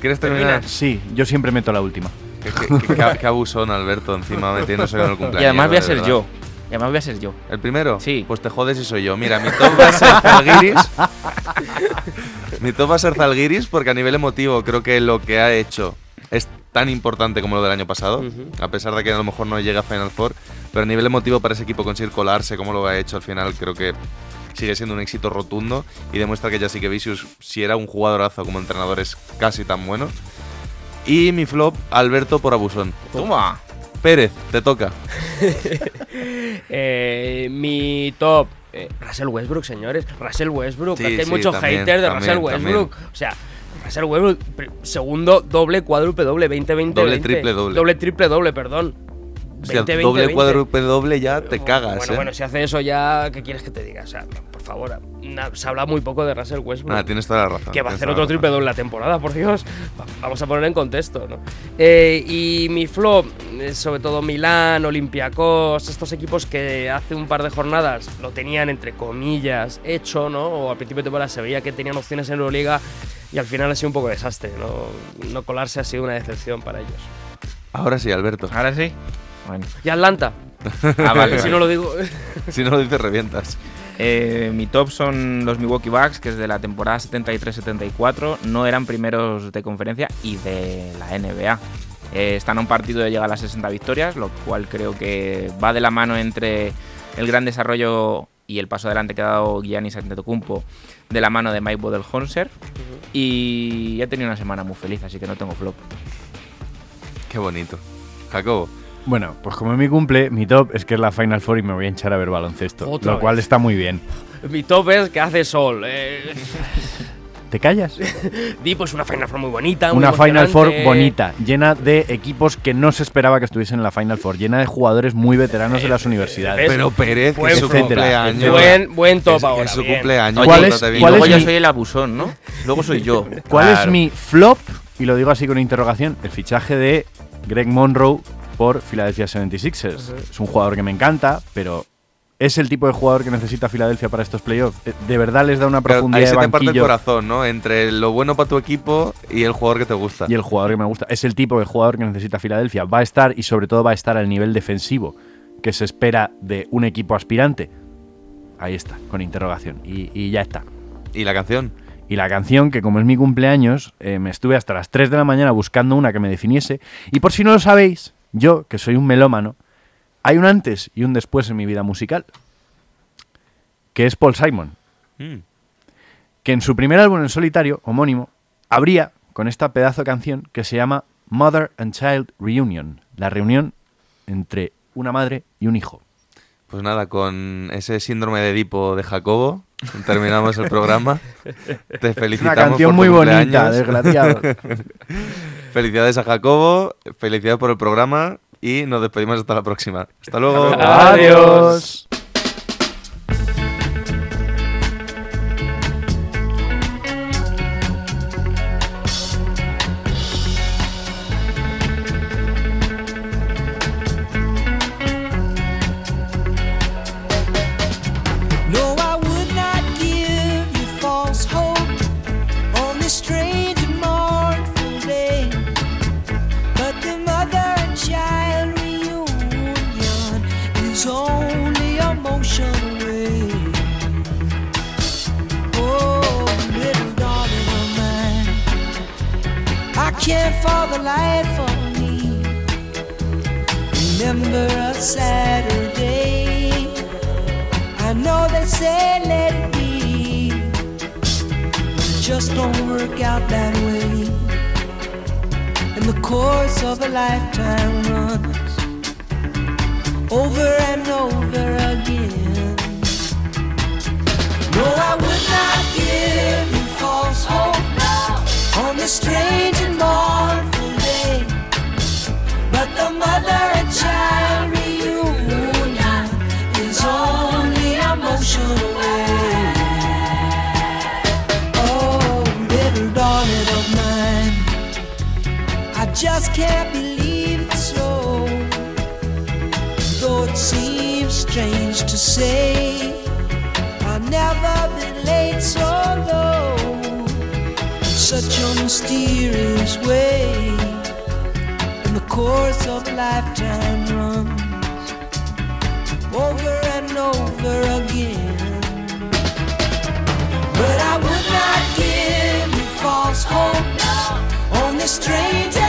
¿Quieres terminar?
Sí, yo siempre meto la última.
Qué, qué- qué- qué abusón, Alberto, encima metiéndose con el cumpleaños.
Y además voy a ser yo. Y además voy a ser yo.
¿El primero?
Sí.
Pues te jodes y soy yo. Mira, mi top va a ser Zalgiris. Mi top va a ser Zalgiris porque a nivel emotivo creo que lo que ha hecho es tan importante como lo del año pasado, a pesar de que a lo mejor no llega a Final Four, pero a nivel emotivo para ese equipo conseguir colarse como lo ha hecho al final creo que sigue siendo un éxito rotundo y demuestra que Jessica Vicious si era un jugadorazo como entrenador es casi tan bueno. Y mi flop, Alberto por abusón.
Toma.
Pérez, te toca.
Eh, mi top. eh, Russell Westbrook, señores. Russell Westbrook.
Sí,
es que hay
sí,
muchos
también,
haters de
también,
Russell Westbrook. O sea, Westbrook, pr- segundo doble, cuádruple doble, 20-20.
Doble,
20.
triple, doble.
Doble, triple, doble, perdón.
Hostia,
20, 20,
doble,
20.
cuádruple, doble ya te cagas,
Bueno,
¿eh?
bueno, si hace eso ya, ¿qué quieres que te diga? O sea, por favor, na- se habla muy poco de Russell Westbrook.
Nada, tienes toda la razón.
que va a hacer otro triple doble la temporada, por Dios. Va- Vamos a poner en contexto, ¿no? Eh, y mi flop, eh, sobre todo Milán, Olympiacos, estos equipos que hace un par de jornadas lo tenían entre comillas hecho, ¿no? O al principio de temporada se veía que tenían opciones en Euroliga y al final ha sido un poco desastre, ¿no? No colarse ha sido una decepción para ellos.
Ahora sí, Alberto.
Ahora sí. Bueno.
Y Atlanta,
Ah, vale.
si no lo digo.
si no lo dices, revientas.
Eh, mi top son los Milwaukee Bucks, que es de la temporada 73-74. No eran primeros de conferencia y de la NBA. Eh, están a un partido de llegar a las 60 victorias, lo cual creo que va de la mano entre el gran desarrollo y el paso adelante que ha dado Giannis Antetokounmpo de la mano de Mike Budenholzer. Y he tenido una semana muy feliz, así que no tengo flop.
Qué bonito. Jacobo.
Bueno, pues como es mi cumple, mi top es que es la Final Four y me voy a hinchar a ver baloncesto.
Otra
lo cual está muy bien.
mi top es que hace sol. eh.
¿Te callas?
Di pues una Final Four muy bonita. muy
Una Final Four bonita, llena de equipos que no se esperaba que estuviesen en la Final Four, llena de jugadores muy veteranos de las universidades.
¿ves?
Pero Pérez, que es su cumpleaños.
Buen, buen top
Es-
ahora.
Es su
bien.
cumpleaños.
¿Cuál es-.
Y luego
es
yo
mi-
soy el abusón, ¿no? Luego soy yo.
¿Cuál
Claro.
es mi flop? Y lo digo así con interrogación, el fichaje de Greg Monroe por Philadelphia 76ers. Es un jugador que me encanta, pero ¿es el tipo de jugador que necesita Filadelfia para estos playoffs? Eh, ¿De verdad les da una profundidad
ahí se
de
te parte el corazón, ¿no? Entre lo bueno para tu equipo y el jugador que te gusta.
y el jugador que me gusta? ¿Es el tipo de jugador que necesita Filadelfia? ¿Va a estar y sobre todo va a estar al nivel defensivo que se espera de un equipo aspirante? Ahí está, con interrogación. Y, y ya está.
¿Y la canción?
Y la canción, que como es mi cumpleaños, eh, me estuve hasta las 3 de la mañana buscando una que me definiese. Y por si no lo sabéis, yo, que soy un melómano, hay un antes y un después en mi vida musical. Que es Paul Simon.
Mm.
Que en su primer álbum en solitario, homónimo, abría con esta pedazo de canción que se llama Mother and Child Reunion. La reunión entre una madre y un hijo.
Pues nada, con ese síndrome de Edipo de Jacobo, terminamos el programa. Te felicitamos.
una canción
por
muy bonita, desgraciado.
Felicidades a Jacobo, felicidades por el programa y nos despedimos hasta la próxima. Hasta luego.
Adiós.
For life of me remember a Saturday. I know they say let it be, but it just don't work out that way. And the course of a lifetime runs over and over again. No, I would not give you false hope on this strange and mournful just can't believe it so. Though it seems strange to say, I've never been late so low. Such a mysterious way, in the course of a lifetime runs over and over again. But I would not give you false hope on this strange.